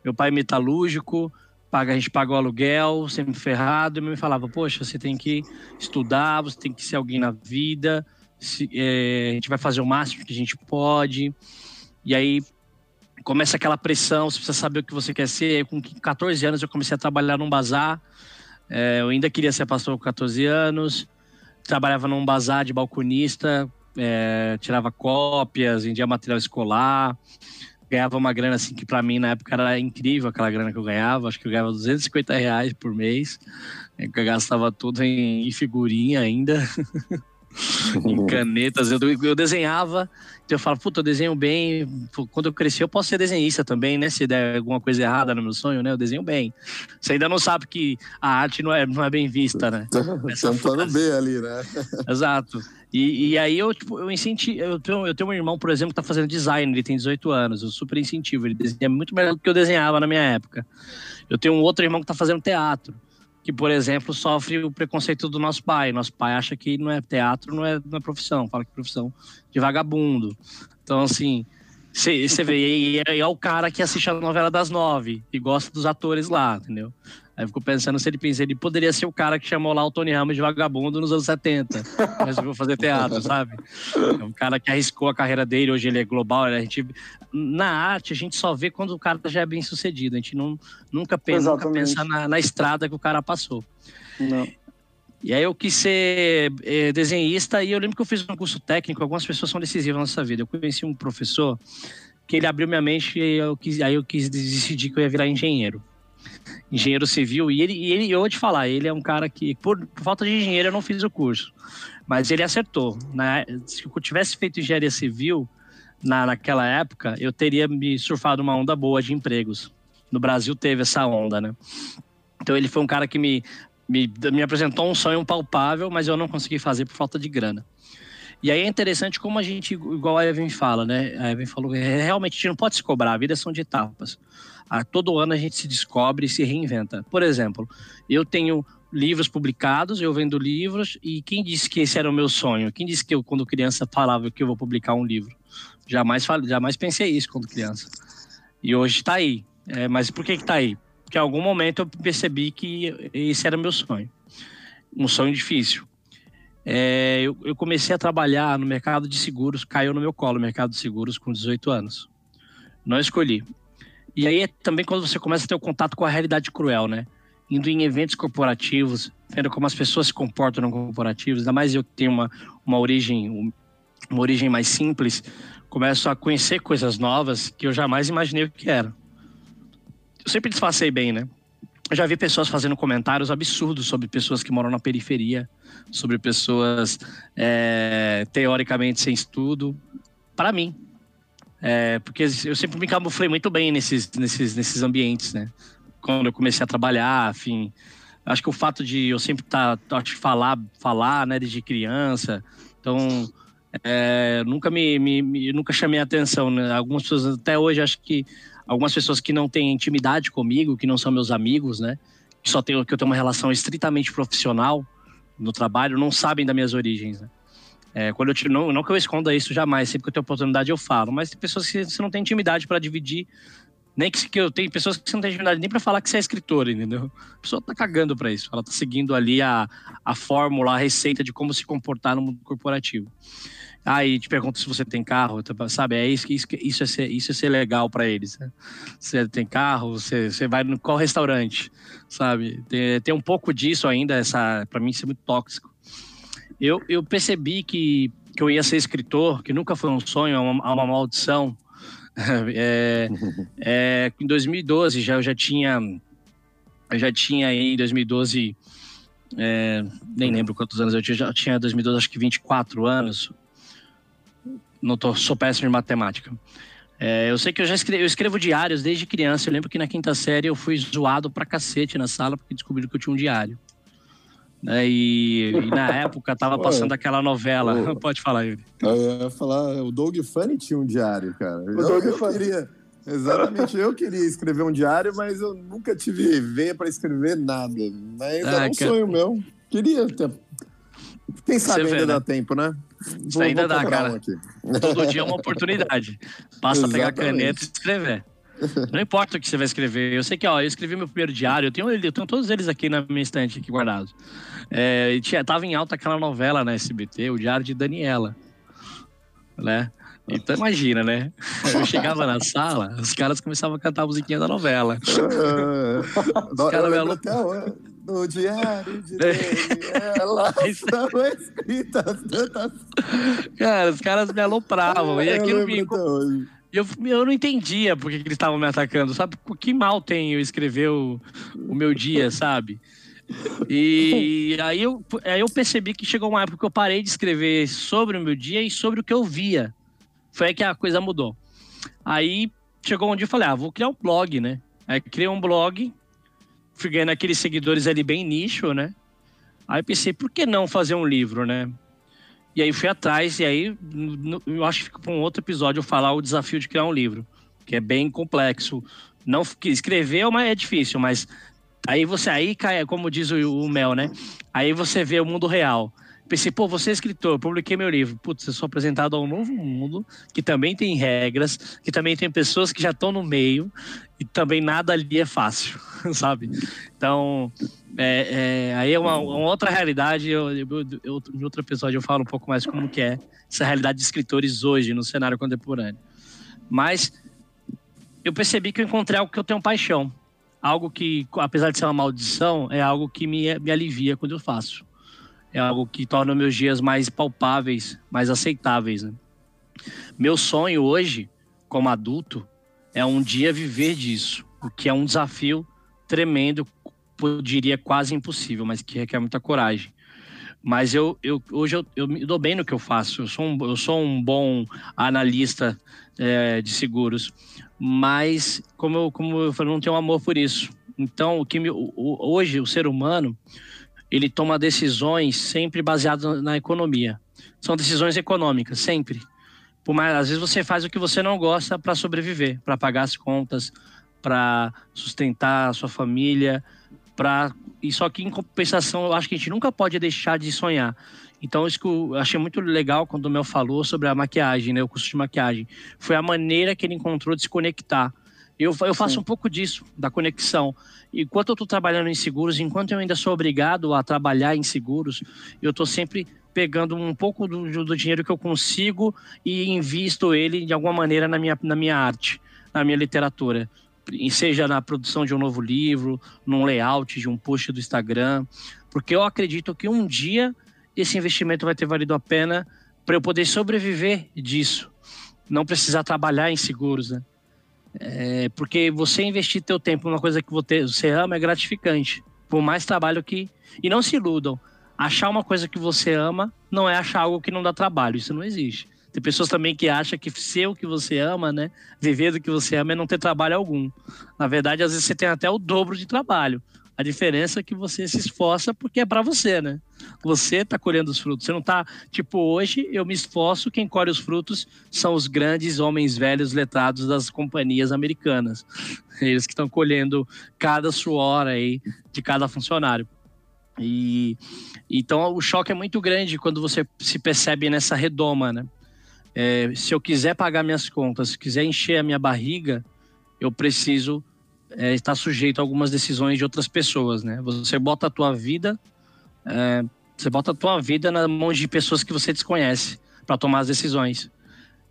Meu pai é metalúrgico, paga, a gente paga o aluguel, sempre ferrado, e me falava, poxa, você tem que estudar, você tem que ser alguém na vida, se, é, a gente vai fazer o máximo que a gente pode. E aí começa aquela pressão, você precisa saber o que você quer ser. Com 14 anos eu comecei a trabalhar num bazar, é, eu ainda queria ser pastor com 14 anos, trabalhava num bazar de balconista, é, tirava cópias, vendia material escolar, ganhava uma grana assim que para mim na época era incrível aquela grana que eu ganhava. Acho que eu ganhava 250 reais por mês. Eu gastava tudo em, em figurinha ainda. *laughs* em *laughs* canetas. Eu, eu desenhava, eu falo, puta, eu desenho bem. Quando eu crescer, eu posso ser desenhista também, né? Se der alguma coisa errada no meu sonho, né? Eu desenho bem. Você ainda não sabe que a arte não é, não é bem vista, né? Tá um plano B ali, né? Exato. E, e aí eu, tipo, eu incentivo. Eu tenho, eu tenho um irmão, por exemplo, que tá fazendo design, ele tem 18 anos. Eu super incentivo. Ele desenha muito melhor do que eu desenhava na minha época. Eu tenho um outro irmão que tá fazendo teatro que, por exemplo, sofre o preconceito do nosso pai. Nosso pai acha que não é teatro, não é, não é profissão, fala que é profissão de vagabundo. Então, assim, você vê, e é, é, o cara que assiste a novela das nove e gosta dos atores lá, entendeu? Aí eu fico pensando se ele pensa, ele poderia ser o cara que chamou lá o Tony Ramos de vagabundo nos anos 70. Resolveu fazer teatro, *laughs* sabe? É um cara que arriscou a carreira dele, hoje ele é global. A gente, na arte, a gente só vê quando o cara já é bem sucedido. A gente não, nunca pensa, nunca pensa na, na estrada que o cara passou. Não. E aí eu quis ser é, desenhista e eu lembro que eu fiz um curso técnico, algumas pessoas são decisivas na nossa vida. Eu conheci um professor que ele abriu minha mente e eu quis, aí eu quis decidir que eu ia virar engenheiro. Engenheiro civil, e ele, e ele eu vou te falar, ele é um cara que, por, por falta de engenheiro, eu não fiz o curso. Mas ele acertou. Né? Se eu tivesse feito engenharia civil na, naquela época, eu teria me surfado uma onda boa de empregos. No Brasil teve essa onda, né? Então ele foi um cara que me me, me apresentou um sonho palpável, mas eu não consegui fazer por falta de grana. E aí é interessante como a gente, igual a Evan fala, né? A Evan falou, é, realmente a gente não pode se cobrar, a vida são de etapas. A, todo ano a gente se descobre e se reinventa. Por exemplo, eu tenho livros publicados, eu vendo livros, e quem disse que esse era o meu sonho? Quem disse que eu, quando criança, falava que eu vou publicar um livro? Jamais, jamais pensei isso quando criança. E hoje está aí. É, mas por que está aí? que em algum momento eu percebi que esse era meu sonho. Um sonho difícil. É, eu, eu, comecei a trabalhar no mercado de seguros, caiu no meu colo o mercado de seguros com 18 anos. Não escolhi. E aí é também quando você começa a ter o contato com a realidade cruel, né? Indo em eventos corporativos, vendo como as pessoas se comportam no corporativos, ainda mais eu que tenho uma, uma origem uma origem mais simples, começo a conhecer coisas novas que eu jamais imaginei o que era eu sempre disfarcei bem, né? Eu já vi pessoas fazendo comentários absurdos sobre pessoas que moram na periferia, sobre pessoas é, teoricamente sem estudo. Para mim. É, porque eu sempre me camuflei muito bem nesses, nesses, nesses ambientes, né? Quando eu comecei a trabalhar, enfim. Acho que o fato de eu sempre estar, tá, falar, falar, né, desde criança. Então, é, nunca me, me, me, nunca chamei atenção, né? Algumas pessoas até hoje acho que algumas pessoas que não têm intimidade comigo, que não são meus amigos, né? Que só tenho que eu tenho uma relação estritamente profissional no trabalho, não sabem das minhas origens, né? É, quando eu te, não, não que eu esconda isso jamais, sempre que eu tenho oportunidade eu falo, mas tem pessoas que você não tem intimidade para dividir, nem que, que eu tenho pessoas que você não tem intimidade nem para falar que você é escritor, entendeu? A pessoa tá cagando para isso, ela tá seguindo ali a, a fórmula, a receita de como se comportar no mundo corporativo. Aí te pergunta se você tem carro, sabe? É isso, isso, isso, é, ser, isso é ser legal para eles. Né? Você tem carro, você, você vai no qual restaurante, sabe? Tem, tem um pouco disso ainda, essa para mim isso é muito tóxico. Eu, eu percebi que, que eu ia ser escritor, que nunca foi um sonho, é uma, é uma maldição. *laughs* É, é, em 2012 já eu já tinha eu já tinha aí em 2012 é, nem lembro quantos anos eu tinha, já tinha 2012 acho que 24 anos não tô, sou péssimo em matemática. É, eu sei que eu já escrevo, eu escrevo diários desde criança. Eu lembro que na quinta série eu fui zoado pra cacete na sala porque descobriram que eu tinha um diário. Né, e, e, na *laughs* época tava passando aquela novela. *laughs* Pode falar, Yuri. Eu ia falar, o Doug Funny tinha um diário, cara. O eu, Doug eu Funny. queria. Exatamente, eu queria escrever um diário, mas eu nunca tive veia para escrever nada. Mas ah, é um cara... sonho meu. Queria ter. Quem sabe Você ainda vê, dá né? tempo, né? Isso vou, ainda vou dá, cara. Um Todo dia é uma oportunidade. Basta pegar a caneta e *laughs* escrever. *laughs* Não importa o que você vai escrever. Eu sei que, ó, eu escrevi meu primeiro diário, eu tenho, eu tenho todos eles aqui na minha estante, aqui guardados. É, tinha, tava em alta aquela novela na SBT, o Diário de Daniela. Né? Então imagina, né? *laughs* Eu chegava na sala, os caras começavam a cantar a musiquinha da novela. *laughs* os caras me no diário de Daniela estão escritas tantas. Cara, os caras me alopravam. e aquilo me. Eu, eu não entendia por que, eles estavam me atacando, sabe? Que mal tem eu escrever o, o meu dia, sabe? E *laughs* aí eu, aí eu percebi que chegou uma época que eu parei de escrever sobre o meu dia e sobre o que eu via. Foi aí que a coisa mudou. Aí chegou um dia e falei, ah, vou criar um blog, né? Aí criei um blog fui ganhando aqueles seguidores ali bem nicho, né? Aí pensei, por que não fazer um livro, né? E aí fui atrás, e aí eu acho que fica para um outro episódio eu falar o desafio de criar um livro, que é bem complexo. Não escrever é, é difícil, mas aí você aí cai, como diz o, o Mel, né? Aí você vê o mundo real. Pensei, pô, você é escritor, publiquei meu livro. Putz, eu sou apresentado a um novo mundo, que também tem regras, que também tem pessoas que já estão no meio, e também nada ali é fácil, *laughs* sabe? Então, é, é, aí é uma, uma, outra realidade. Eu, eu, eu, em outro episódio eu falo um pouco mais como que é essa realidade de escritores hoje no cenário contemporâneo. Mas eu percebi que eu encontrei algo que eu tenho paixão. Algo que, apesar de ser uma maldição, é algo que me, me alivia quando eu faço. É algo que torna meus dias mais palpáveis, mais aceitáveis. Né? Meu sonho hoje, como adulto, é um dia viver disso, o que é um desafio tremendo, eu diria quase impossível, mas que requer muita coragem. Mas eu, eu hoje eu, eu me dou bem no que eu faço. Eu sou um, eu sou um bom analista é, de seguros, mas como eu, como eu falei, não tenho amor por isso. Então, o que me, hoje o ser humano ele toma decisões sempre baseadas na economia. São decisões econômicas, sempre. Por mais, às vezes você faz o que você não gosta para sobreviver, para pagar as contas, para sustentar a sua família, para e só que em compensação eu acho que a gente nunca pode deixar de sonhar. Então, isso que eu achei muito legal quando o Mel falou sobre a maquiagem, né, o curso de maquiagem. Foi a maneira que ele encontrou de se conectar. Eu, eu faço Sim. um pouco disso, da conexão. Enquanto eu estou trabalhando em seguros, enquanto eu ainda sou obrigado a trabalhar em seguros, eu estou sempre pegando um pouco do, do, dinheiro que eu consigo e invisto ele de alguma maneira na minha, na minha arte, na minha literatura. Seja na produção de um novo livro, num layout de um post do Instagram, porque eu acredito que um dia esse investimento vai ter valido a pena para eu poder sobreviver disso, não precisar trabalhar em seguros, né? É, porque você investir teu tempo numa coisa que você ama é gratificante, por mais trabalho que e não se iludam. Achar uma coisa que você ama não é achar algo que não dá trabalho, isso não existe. Tem pessoas também que acham que ser o que você ama, né? Viver do que você ama é não ter trabalho algum. Na verdade, às vezes você tem até o dobro de trabalho. A diferença é que você se esforça porque é para você, né? Você tá colhendo os frutos. Você não tá, tipo, hoje eu me esforço, quem colhe os frutos são os grandes homens velhos letrados das companhias americanas. Eles que estão colhendo cada suor aí de cada funcionário. E então o choque é muito grande quando você se percebe nessa redoma, né? É, se eu quiser pagar minhas contas, se quiser encher a minha barriga, eu preciso é, está sujeito a algumas decisões de outras pessoas, né? Você bota a tua vida, é, você bota a tua vida na mão de pessoas que você desconhece para tomar as decisões.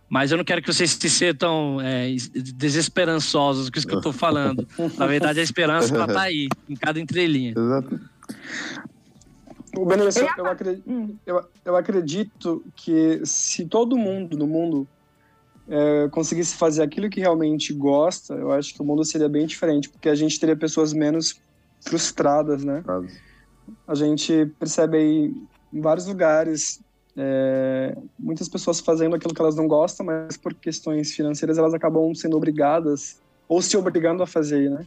Mas eu não quero que vocês se sintam é, desesperançosos com isso que eu estou falando. Na verdade, a esperança ela tá aí, em cada entrelinha. Exato. O eu, acredito, eu, eu acredito que se todo mundo no mundo é, conseguisse fazer aquilo que realmente gosta, eu acho que o mundo seria bem diferente, porque a gente teria pessoas menos frustradas, né? Claro. A gente percebe aí em vários lugares é, muitas pessoas fazendo aquilo que elas não gostam, mas por questões financeiras elas acabam sendo obrigadas ou se obrigando a fazer, né?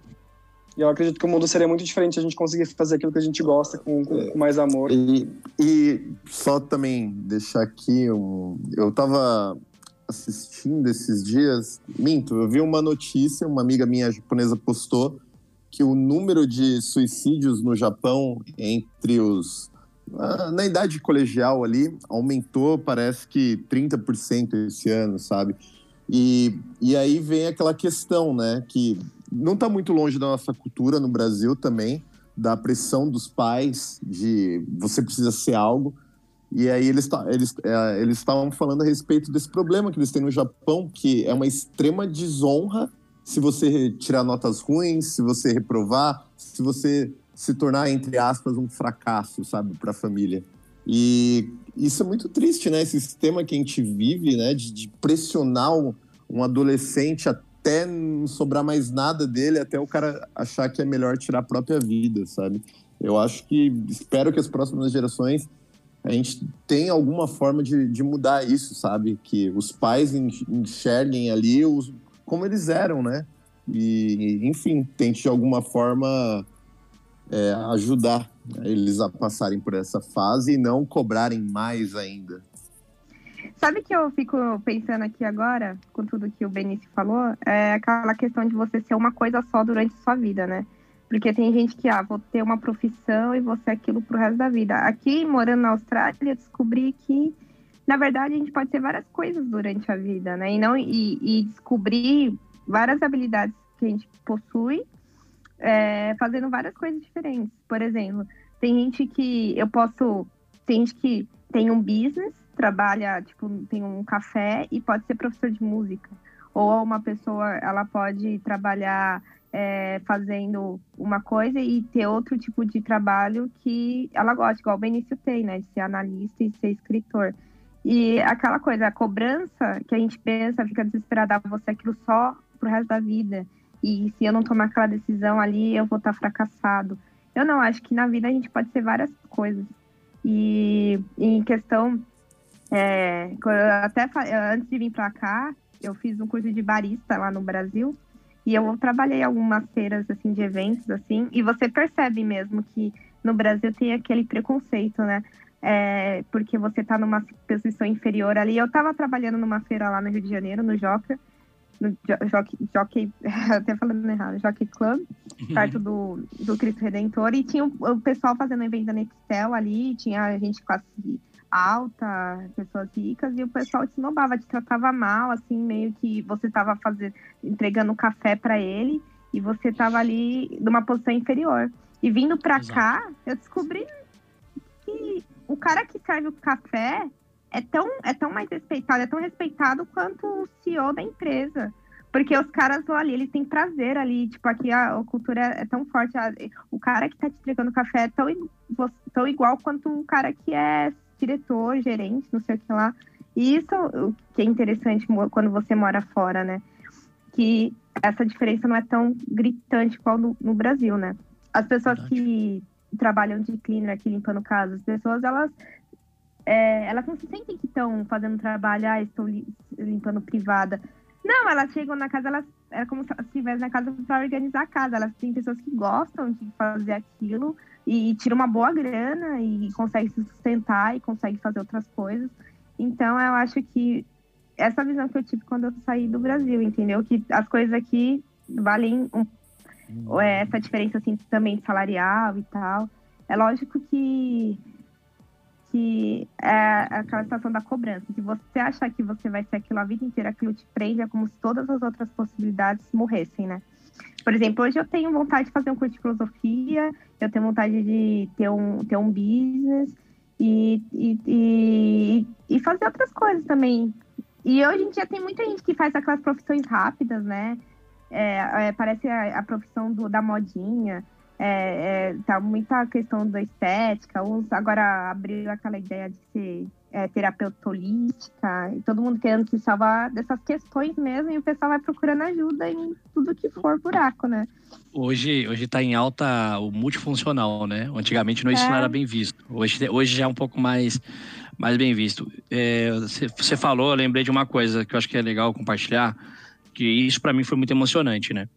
E eu acredito que o mundo seria muito diferente se a gente conseguisse fazer aquilo que a gente gosta com, com, com mais amor. E, e, só também deixar aqui um. Eu tava assistindo esses dias, minto, eu vi uma notícia, uma amiga minha japonesa postou que o número de suicídios no Japão entre os ah, na idade colegial ali aumentou, parece que 30% esse ano, sabe? E, e aí vem aquela questão, né, que não está muito longe da nossa cultura no Brasil também, da pressão dos pais de você precisa ser algo. E aí eles eles é, eles estavam falando a respeito desse problema que eles têm no Japão, que é uma extrema desonra se você tirar notas ruins, se você reprovar, se você se tornar entre aspas um fracasso, sabe, para a família. E isso é muito triste, né? Esse sistema que a gente vive, né, de, de pressionar um, um adolescente até não sobrar mais nada dele, até o cara achar que é melhor tirar a própria vida, sabe? Eu acho que espero que as próximas gerações a gente tem alguma forma de, de mudar isso, sabe? Que os pais enxerguem ali os, como eles eram, né? E, enfim, tente de alguma forma é, ajudar eles a passarem por essa fase e não cobrarem mais ainda. Sabe que eu fico pensando aqui agora, com tudo que o Benício falou, é aquela questão de você ser uma coisa só durante sua vida, né? Porque tem gente que, ah, vou ter uma profissão e vou ser aquilo pro resto da vida. Aqui, morando na Austrália, descobri que, na verdade, a gente pode ter várias coisas durante a vida, né? E, não, e, e descobrir várias habilidades que a gente possui é, fazendo várias coisas diferentes. Por exemplo, tem gente que eu posso. Tem gente que tem um business, trabalha, tipo, tem um café e pode ser professor de música. Ou uma pessoa, ela pode trabalhar é, fazendo uma coisa e ter outro tipo de trabalho que ela gosta, igual o Benício tem, né? De ser analista e ser escritor. E aquela coisa, a cobrança que a gente pensa, fica desesperada, ah, você aquilo só pro resto da vida. E se eu não tomar aquela decisão ali, eu vou estar fracassado. Eu não, acho que na vida a gente pode ser várias coisas. E em questão, é, até antes de vir para cá, eu fiz um curso de barista lá no Brasil. E eu trabalhei algumas feiras assim de eventos assim, e você percebe mesmo que no Brasil tem aquele preconceito, né? É, porque você está numa posição inferior ali. Eu estava trabalhando numa feira lá no Rio de Janeiro, no Joca, no Jockey, Jockey *laughs* até falando errado, Jockey Club, uhum. perto do, do Cristo Redentor, e tinha o, o pessoal fazendo evento da Nextel ali, tinha gente classe alta, pessoas ricas, e o pessoal te esnobava, te tratava mal, assim, meio que você estava fazendo, entregando café para ele, e você estava ali numa posição inferior. E vindo para cá, eu descobri que o cara que serve o café é tão, é tão mais respeitado, é tão respeitado quanto o CEO da empresa. Porque os caras vão ali, eles têm prazer ali, tipo, aqui a, a cultura é tão forte, a, o cara que tá te entregando café é tão, tão igual quanto o cara que é diretor, gerente, não sei o que lá. E isso o que é interessante quando você mora fora, né? Que essa diferença não é tão gritante qual no, no Brasil, né? As pessoas Verdade. que trabalham de cleaner aqui limpando casa, as pessoas, elas é, elas não se sentem que estão fazendo trabalho, ah, estou limpando privada. Não, elas chegam na casa, elas é como se estivessem na casa para organizar a casa. Elas têm pessoas que gostam de fazer aquilo e, e tiram uma boa grana e conseguem se sustentar e conseguem fazer outras coisas. Então, eu acho que essa visão que eu tive quando eu saí do Brasil, entendeu? Que as coisas aqui valem um, é, essa diferença assim também salarial e tal. É lógico que que é aquela situação da cobrança. Se você achar que você vai ser aquilo a vida inteira, aquilo te prende, é como se todas as outras possibilidades morressem, né? Por exemplo, hoje eu tenho vontade de fazer um curso de filosofia, eu tenho vontade de ter um, ter um business e, e, e, e fazer outras coisas também. E hoje em dia tem muita gente que faz aquelas profissões rápidas, né? É, é, parece a, a profissão do, da modinha é, é, tá muita questão da estética, uns agora abriu aquela ideia de ser é, terapeuta holística, e todo mundo querendo se salvar dessas questões mesmo, e o pessoal vai procurando ajuda em tudo que for buraco, né? Hoje, hoje tá em alta o multifuncional, né? Antigamente não, isso não era bem visto. Hoje, hoje já é um pouco mais, mais bem visto. É, você, você falou, eu lembrei de uma coisa que eu acho que é legal compartilhar, que isso para mim foi muito emocionante, né?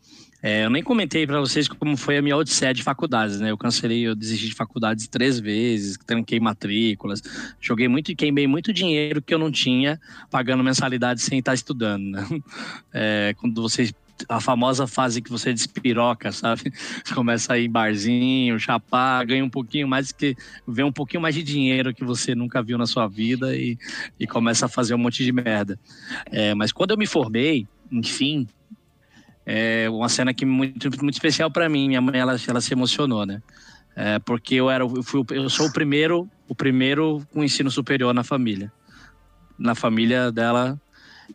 É, eu nem comentei para vocês como foi a minha odisseia de faculdades, né? Eu cancelei, eu desisti de faculdades três vezes, tranquei matrículas, joguei muito e queimei muito dinheiro que eu não tinha pagando mensalidade sem estar estudando, né? *laughs* É, quando vocês a famosa fase que você despiroca, sabe? *laughs* Começa a ir em barzinho, chapar, ganha um pouquinho mais que vê um pouquinho mais de dinheiro que você nunca viu na sua vida e, e começa a fazer um monte de merda. É, mas quando eu me formei, enfim, é uma cena que muito muito especial para mim. Minha mãe ela, ela se emocionou, né? É, porque eu era eu, fui, eu sou o primeiro o primeiro com ensino superior na família, na família dela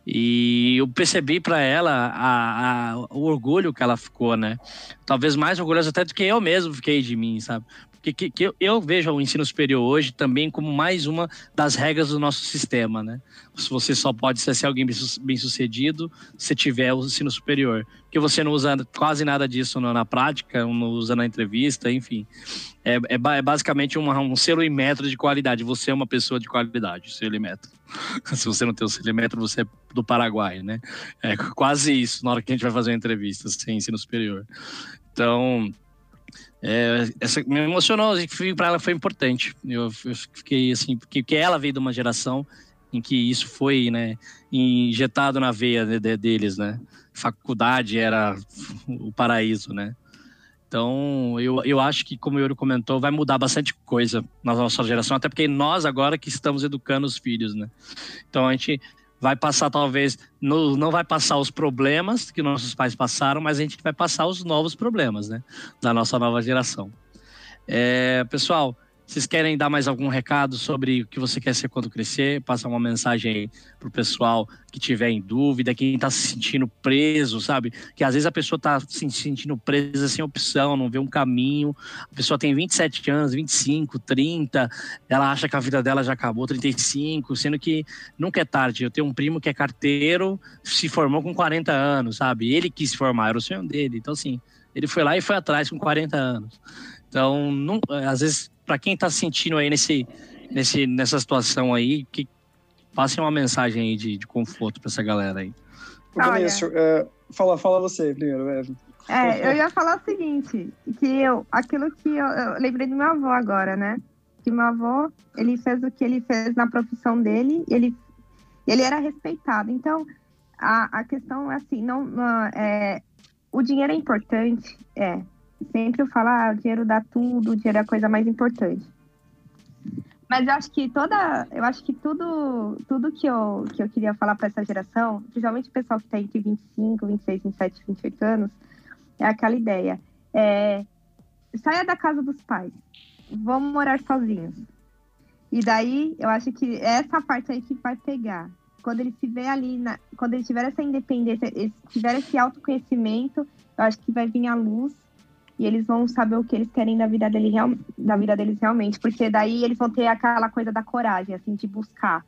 e eu percebi para ela a, a, o orgulho que ela ficou, né? Talvez mais orgulhosa até do que eu mesmo fiquei de mim, sabe? Que, que, que eu, eu, vejo o ensino superior hoje também como mais uma das regras do nosso sistema, né? Você só pode ser alguém bem sucedido se tiver o ensino superior, porque você não usa quase nada disso na prática, não usa na entrevista, enfim. É, é, é basicamente uma, um selo e metro de qualidade. Você é uma pessoa de qualidade, selo e metro. *laughs* Se você não tem o selo e metro, você é do Paraguai, né? É quase isso na hora que a gente vai fazer uma entrevista sem ensino superior. Então, é, essa me emocionou, para ela foi importante. Eu, eu, fiquei assim, porque, porque ela veio de uma geração em que isso foi, né, injetado na veia de, de, deles, né? Faculdade era o paraíso, né? Então, eu, eu acho que, como o Yuri comentou, vai mudar bastante coisa na nossa geração, até porque nós agora que estamos educando os filhos, né? Então, a gente vai passar, talvez, no, não vai passar os problemas que nossos pais passaram, mas a gente vai passar os novos problemas, né? Da nossa nova geração. É, pessoal, vocês querem dar mais algum recado sobre o que você quer ser quando crescer? Passar uma mensagem pro pessoal que tiver em dúvida, quem está se sentindo preso, sabe? Que às vezes a pessoa está se sentindo presa sem opção, não vê um caminho. A pessoa tem 27 anos, 25, 30, ela acha que a vida dela já acabou, 35, sendo que nunca é tarde. Eu tenho um primo que é carteiro, se formou com 40 anos, sabe? Ele quis se formar, era o sonho dele. Então, assim, ele foi lá e foi atrás com 40 anos. Então, não, às vezes para quem está sentindo aí nesse, nesse, nessa situação aí, que passe uma mensagem aí de, de conforto para essa galera aí. Vinícius, é, fala, fala você primeiro, Evan. É, eu ia falar o seguinte, que eu, aquilo que eu, eu, lembrei do meu avô agora, né? Que meu avô, ele fez o que ele fez na profissão dele, ele, ele era respeitado. Então, a, a questão é assim, não, não é, o dinheiro é importante, é, sempre eu falo, ah, o dinheiro dá tudo, o dinheiro é a coisa mais importante. Mas eu acho que toda, eu acho que tudo, tudo que eu, que eu queria falar para essa geração, principalmente o pessoal que está entre 25, 26, 27, 28 anos, é aquela ideia. É, saia da casa dos pais, vamos morar sozinhos. E daí, eu acho que essa parte aí que vai pegar. Quando ele vê ali, na, quando ele tiver essa independência, tiver esse autoconhecimento, eu acho que vai vir a luz e eles vão saber o que eles querem da vida, dele, da vida deles realmente, porque daí eles vão ter aquela coisa da coragem, assim, de buscar.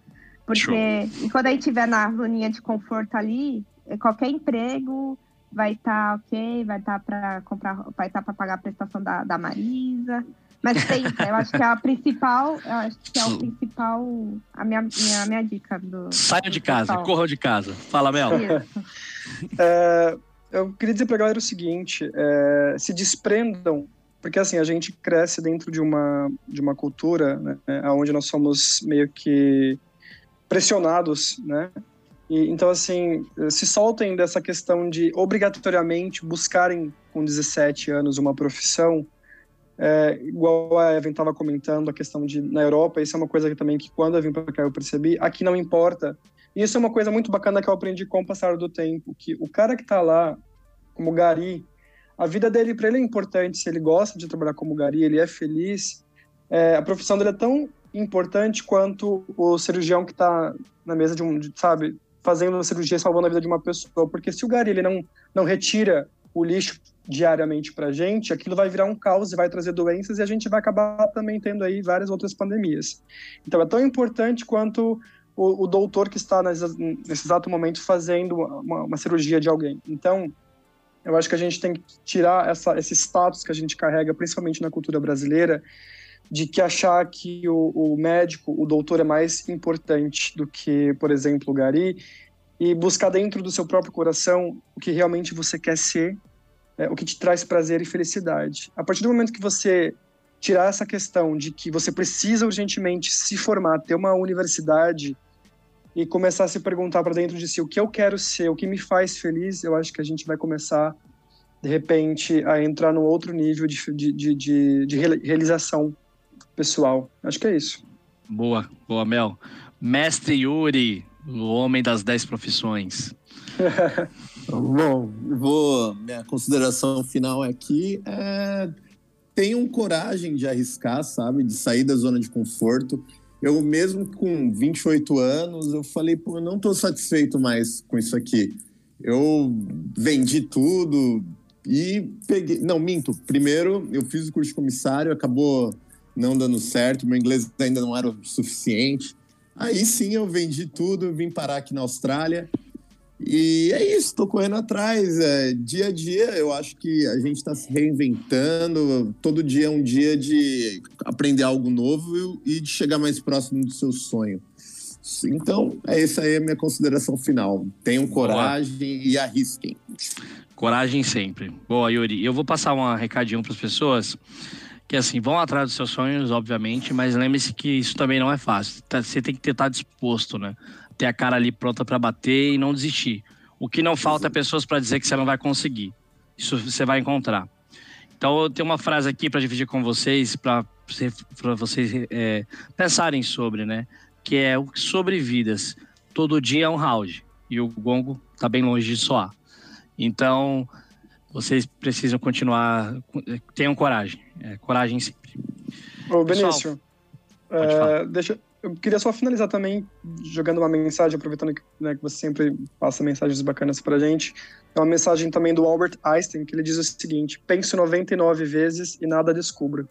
Porque quando a gente estiver na zoninha de conforto ali, é, qualquer emprego vai estar tá ok, vai estar tá para comprar, vai estar tá para pagar a prestação da, da Marisa. Mas tenta, *laughs* eu acho que é a principal, eu acho que é o principal, a minha, minha, minha dica do. Saiam de casa, corram de casa. Fala, Mel. *laughs* é, eu queria dizer para a galera o seguinte: é, se desprendam, porque assim a gente cresce dentro de uma de uma cultura, né, onde nós somos meio que pressionados, né? E, então assim se soltem dessa questão de obrigatoriamente buscarem com 17 anos uma profissão. É, igual a Evan estava comentando, a questão de na Europa, isso é uma coisa que também que quando eu vim para cá eu percebi, aqui não importa isso é uma coisa muito bacana que eu aprendi com o passar do tempo, que o cara que está lá como gari, a vida dele para ele é importante, se ele gosta de trabalhar como gari, ele é feliz, é, a profissão dele é tão importante quanto o cirurgião que está na mesa de um, de, sabe, fazendo uma cirurgia salvando a vida de uma pessoa, porque se o gari ele não não retira o lixo diariamente para a gente, aquilo vai virar um caos e vai trazer doenças e a gente vai acabar também tendo aí várias outras pandemias. Então é tão importante quanto o, o doutor que está nesse, nesse, exato momento fazendo uma, uma, cirurgia de alguém. Então, eu acho que a gente tem que tirar essa, esse status que a gente carrega, principalmente na cultura brasileira, de que achar que o, o médico, o doutor é mais importante do que, por exemplo, o gari, e buscar dentro do seu próprio coração o que realmente você quer ser, é, o que te traz prazer e felicidade. A partir do momento que você tirar essa questão de que você precisa urgentemente se formar, ter uma universidade e começar a se perguntar para dentro de si o que eu quero ser, o que me faz feliz, eu acho que a gente vai começar, de repente, a entrar num outro nível de, de, de, de realização pessoal. Acho que é isso. Boa, boa, Mel. Mestre Yuri, o homem das dez profissões. *laughs* Bom, vou. Minha consideração final aqui é tenham coragem de arriscar, sabe? De sair da zona de conforto. Eu mesmo com 28 anos, eu falei, pô, eu não estou satisfeito mais com isso aqui. Eu vendi tudo e peguei. Não, minto. Primeiro, eu fiz o curso de comissário, acabou não dando certo, meu inglês ainda não era o suficiente. Aí sim eu vendi tudo, vim parar aqui na Austrália e é isso, estou correndo atrás. É, dia a dia, eu acho que a gente está se reinventando. Todo dia é um dia de aprender algo novo e de chegar mais próximo do seu sonho. Então, é essa aí a minha consideração final. Tenham coragem e arrisquem. Coragem sempre. Boa, Yuri. Eu vou passar um recadinho para as pessoas que assim, vão atrás dos seus sonhos, obviamente, mas lembre-se que isso também não é fácil. Tá, você tem que estar disposto, né? Ter a cara ali pronta para bater e não desistir. O que não falta é pessoas para dizer que você não vai conseguir. Isso você vai encontrar. Então eu tenho uma frase aqui para dividir com vocês, para vocês é, pensarem sobre, né? Que é sobre vidas. Todo dia é um round e o gongo está bem longe de soar. Então vocês precisam continuar, tenham coragem, é, coragem sempre. Ô Benício, é, deixa, eu queria só finalizar também jogando uma mensagem, aproveitando que, né, que você sempre passa mensagens bacanas pra gente. É uma mensagem também do Albert Einstein, que ele diz o seguinte: pense 99 vezes e nada descubra.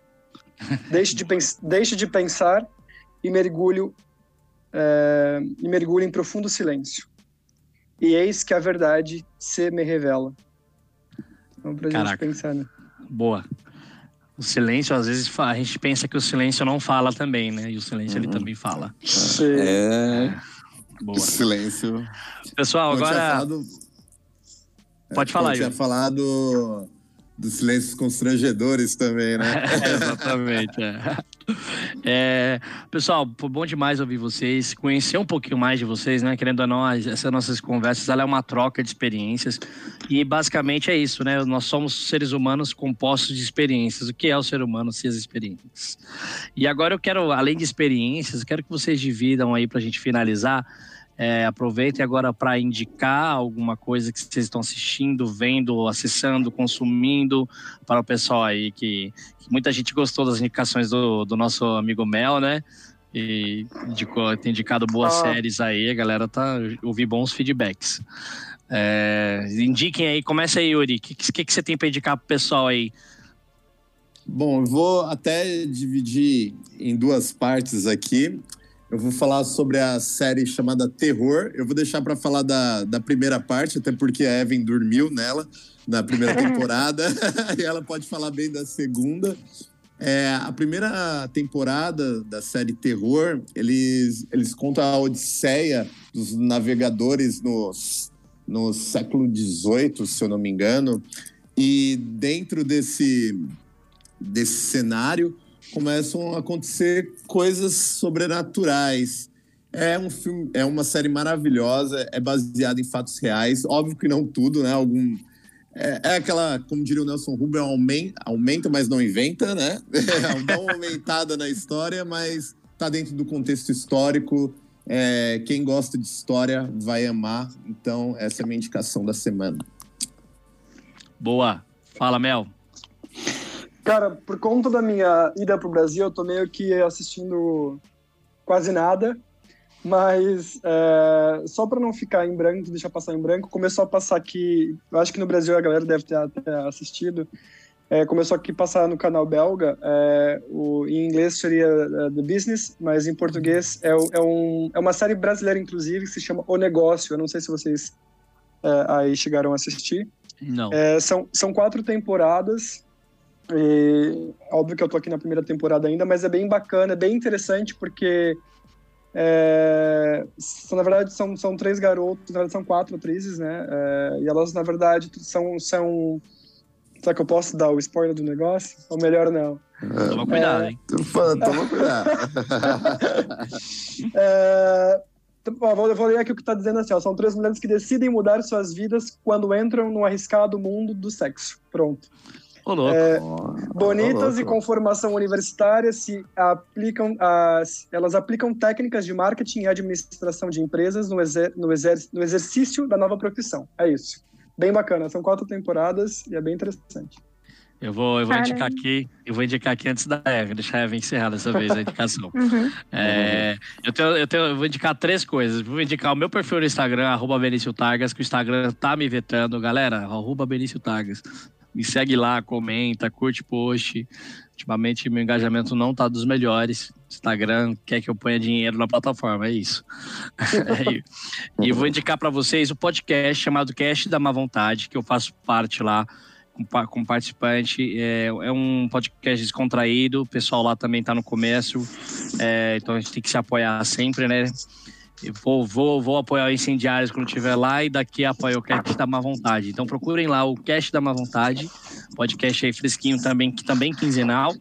deixe, de deixe de pensar e mergulhe, é, e mergulhe em profundo silêncio. E eis que a verdade se me revela. Então, pra Caraca. gente pensar, né? Boa. O silêncio, às vezes, a gente pensa que o silêncio não fala também, né? E o silêncio uhum. ele também fala. Sim. É. Boa. Silêncio. Pessoal, agora. Falado... Pode é, falar, Eu tinha falado dos silêncios constrangedores também, né? *laughs* é, exatamente. É. *laughs* É, pessoal, foi bom demais ouvir vocês, conhecer um pouquinho mais de vocês, né? Querendo ou não, essas nossas conversas, ela é uma troca de experiências e basicamente é isso, né? Nós somos seres humanos compostos de experiências. O que é o ser humano se as experiências? E agora eu quero, além de experiências, quero que vocês dividam aí para a gente finalizar é, aproveitem agora para indicar alguma coisa que vocês estão assistindo, vendo, acessando, consumindo para o pessoal aí que, que muita gente gostou das indicações do, do nosso amigo Mel, né? E indicou, tem indicado boas ah. séries aí, a galera tá ouvi bons feedbacks. É, indiquem aí, começa aí, Yuri. O que, que, que você tem para indicar pro pessoal aí? Bom, eu vou até dividir em duas partes aqui. Eu vou falar sobre a série chamada Terror. Eu vou deixar para falar da, da primeira parte, até porque a Evan dormiu nela na primeira *laughs* temporada *laughs* e ela pode falar bem da segunda. É, a primeira temporada da série Terror, eles, eles contam a odisseia dos navegadores no, no século XVIII, se eu não me engano. E dentro desse, desse cenário, começam a acontecer coisas sobrenaturais. É um filme, é uma série maravilhosa, é baseada em fatos reais. Óbvio que não tudo, né? Algum é, é aquela, como diria o Nelson Rubio, aumenta, aumenta, mas não inventa, né? *laughs* É, uma aumentada na história, mas tá dentro do contexto histórico. É, quem gosta de história vai amar. Então, essa é a minha indicação da semana. Boa. Fala, Mel. Cara, por conta da minha ida pro Brasil, eu tô meio que assistindo quase nada. Mas é, só para não ficar em branco, deixar passar em branco, começou a passar aqui. Eu acho que no Brasil a galera deve ter até assistido. É, começou aqui a passar no canal belga. É, o, em inglês seria uh, The Business, mas em português é, é, um, é uma série brasileira, inclusive, que se chama O Negócio. Eu não sei se vocês é, aí chegaram a assistir. Não. É, são, são quatro temporadas. E, óbvio que eu tô aqui na primeira temporada ainda, mas é bem bacana, é bem interessante, porque é, são, na verdade, são, são três garotos, na verdade são quatro atrizes, né? É, e elas, na verdade, são, são. Será que eu posso dar o spoiler do negócio? Ou melhor não? Toma cuidado, é, hein? Toma cuidado. *laughs* é, eu vou ler aqui o que está dizendo assim: ó, são três mulheres que decidem mudar suas vidas quando entram no arriscado mundo do sexo. Pronto. Ô, louco. É, bonitas e com formação universitária se aplicam as, elas aplicam técnicas de marketing e administração de empresas no, exer, no, exer, no exercício da nova profissão. É isso. Bem bacana. São quatro temporadas e é bem interessante. Eu vou, eu vou indicar aqui, eu vou indicar aqui antes da Eve, deixar a Eve encerrar dessa vez a indicação. *laughs* uhum. é, eu, tenho, eu, tenho, eu vou indicar três coisas. Vou indicar o meu perfil no Instagram, arroba Benício Targas, que o Instagram tá me vetando, galera, arroba Benício Targas. Me segue lá, comenta, curte post. Ultimamente meu engajamento não tá dos melhores. Instagram quer que eu ponha dinheiro na plataforma, é isso. *laughs* e vou indicar para vocês o podcast chamado Cast da Má Vontade, que eu faço parte lá com, participante. É, é, um podcast descontraído, o pessoal lá também está no começo, é, então a gente tem que se apoiar sempre, né? Vou, vou, vou apoiar o Incendiários quando estiver lá e daqui apoio o Cast da Má Vontade. Então procurem lá o Cast da Má Vontade, podcast aí fresquinho também, que também quinzenal.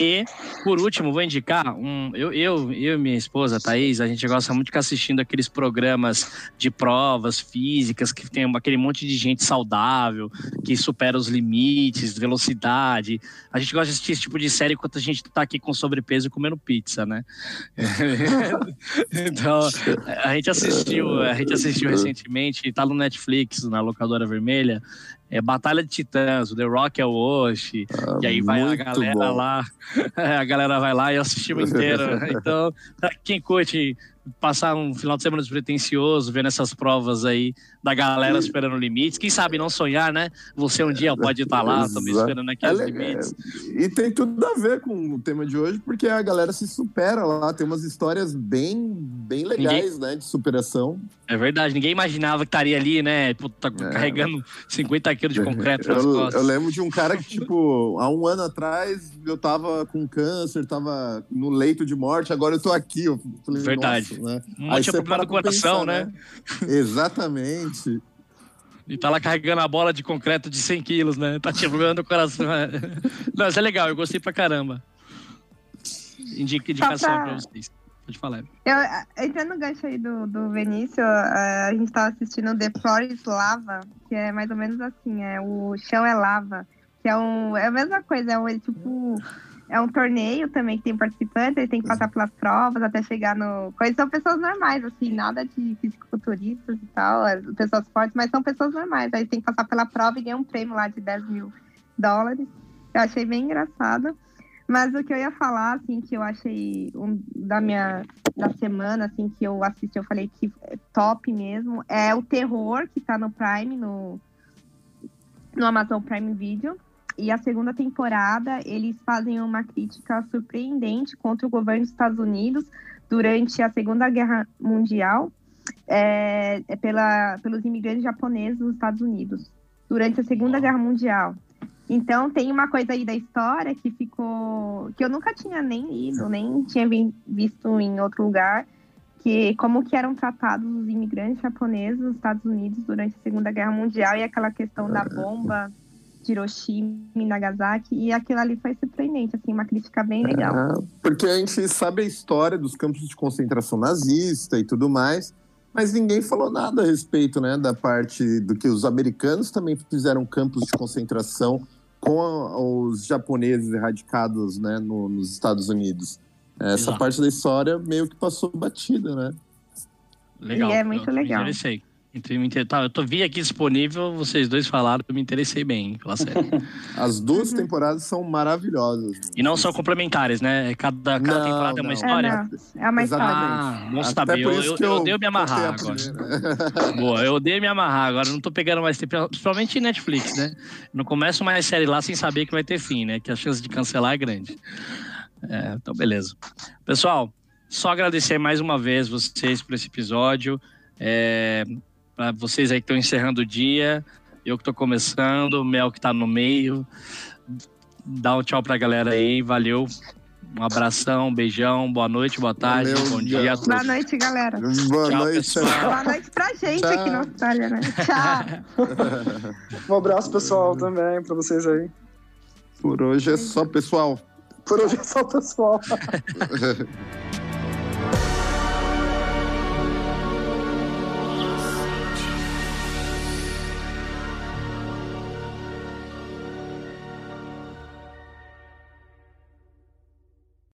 E, por último, vou indicar um. Eu, eu, eu e minha esposa, Thaís, a gente gosta muito de ficar assistindo aqueles programas de provas físicas que tem aquele monte de gente saudável, que supera os limites, velocidade. A gente gosta de assistir esse tipo de série enquanto a gente tá aqui com sobrepeso e comendo pizza, né? *laughs* então, a gente assistiu, a gente assistiu recentemente, tá no Netflix, na locadora vermelha, é Batalha de Titãs, o The Rock é o Oshi, ah, e aí vai a galera bom. lá, *laughs* a galera vai lá e assistimos *laughs* inteiro. Então, quem curte passar um final de semana despretensioso, vendo essas provas aí da galera superando limites. Quem sabe não sonhar, né? Você um dia pode estar lá também esperando aqueles é, limites. E tem tudo a ver com o tema de hoje, porque a galera se supera lá. Tem umas histórias bem, bem legais, Ninguém... né? De superação. É verdade, ninguém imaginava que estaria ali, né? Tá é. carregando 50 quilos de concreto *laughs* nas eu, costas. Eu lembro de um cara que, tipo, há um ano atrás eu tava com câncer, tava no leito de morte, agora eu tô aqui. Eu falei, verdade. Né? Um monte de problema do coração, pensar, né? né? Exatamente. E tá lá carregando a bola de concreto de 100 quilos, né? Tá te problema do coração. *laughs* Não, isso é legal, eu gostei pra caramba. Indica, indicação pra... pra vocês. Pode falar. Eu, entrando no gancho aí do, do Vinícius, a gente tava assistindo The Floor is Lava, que é mais ou menos assim, é o chão é lava, que é, um, é a mesma coisa, é um, tipo, é um torneio também que tem participantes, eles têm que passar pelas provas até chegar no. Coisas são pessoas normais, assim, nada de fisiculturistas e tal, é, pessoas fortes, mas são pessoas normais. Aí tem que passar pela prova e ganhar um prêmio lá de 10 mil dólares. Eu achei bem engraçado. Mas o que eu ia falar, assim, que eu achei um, da minha da semana, assim, que eu assisti, eu falei que é top mesmo, é o terror que tá no Prime, no, no Amazon Prime Video. E a segunda temporada, eles fazem uma crítica surpreendente contra o governo dos Estados Unidos durante a Segunda Guerra Mundial, é, é pela, pelos imigrantes japoneses nos Estados Unidos, durante a Segunda Guerra Mundial. Então tem uma coisa aí da história que ficou que eu nunca tinha nem lido, nem tinha visto em outro lugar, que como que eram tratados os imigrantes japoneses nos Estados Unidos durante a Segunda Guerra Mundial e aquela questão da bomba de Hiroshima e Nagasaki e aquilo ali foi surpreendente, assim, uma crítica bem legal. É, porque a gente sabe a história dos campos de concentração nazista e tudo mais, mas ninguém falou nada a respeito, né, da parte do que os americanos também fizeram campos de concentração com os japoneses erradicados né, no, nos Estados Unidos. Essa Exato. parte da história meio que passou batida, né? Legal. E é muito eu legal. Me interessei. Tá, eu tô, vi aqui disponível, vocês dois falaram, eu me interessei bem pela série. *laughs* As duas temporadas são maravilhosas. E não são complementares, né? Cada, cada não, temporada é uma história. É, é uma história. Ah, bom saber. Eu, eu, eu, odeio me amarrar agora. *laughs* *laughs* Boa, eu odeio me amarrar agora. Não tô pegando mais tempo, principalmente Netflix, né? Não começo mais série lá sem saber que vai ter fim, né? Que a chance de cancelar é grande. É, então, beleza. Pessoal, só agradecer mais uma vez vocês por esse episódio. É, para vocês aí que estão encerrando o dia, eu que estou começando, o Mel que está no meio. Dá um tchau para a galera aí, valeu. Um abração, um beijão, boa noite, boa tarde, valeu, bom dia. dia boa noite, galera. Boa tchau, noite. Pessoal. Boa noite pra gente tchau. aqui na Austrália, né? Tchau. *laughs* um abraço, pessoal, também, para vocês aí. Por hoje é só, pessoal. Por hoje é só, pessoal. *laughs*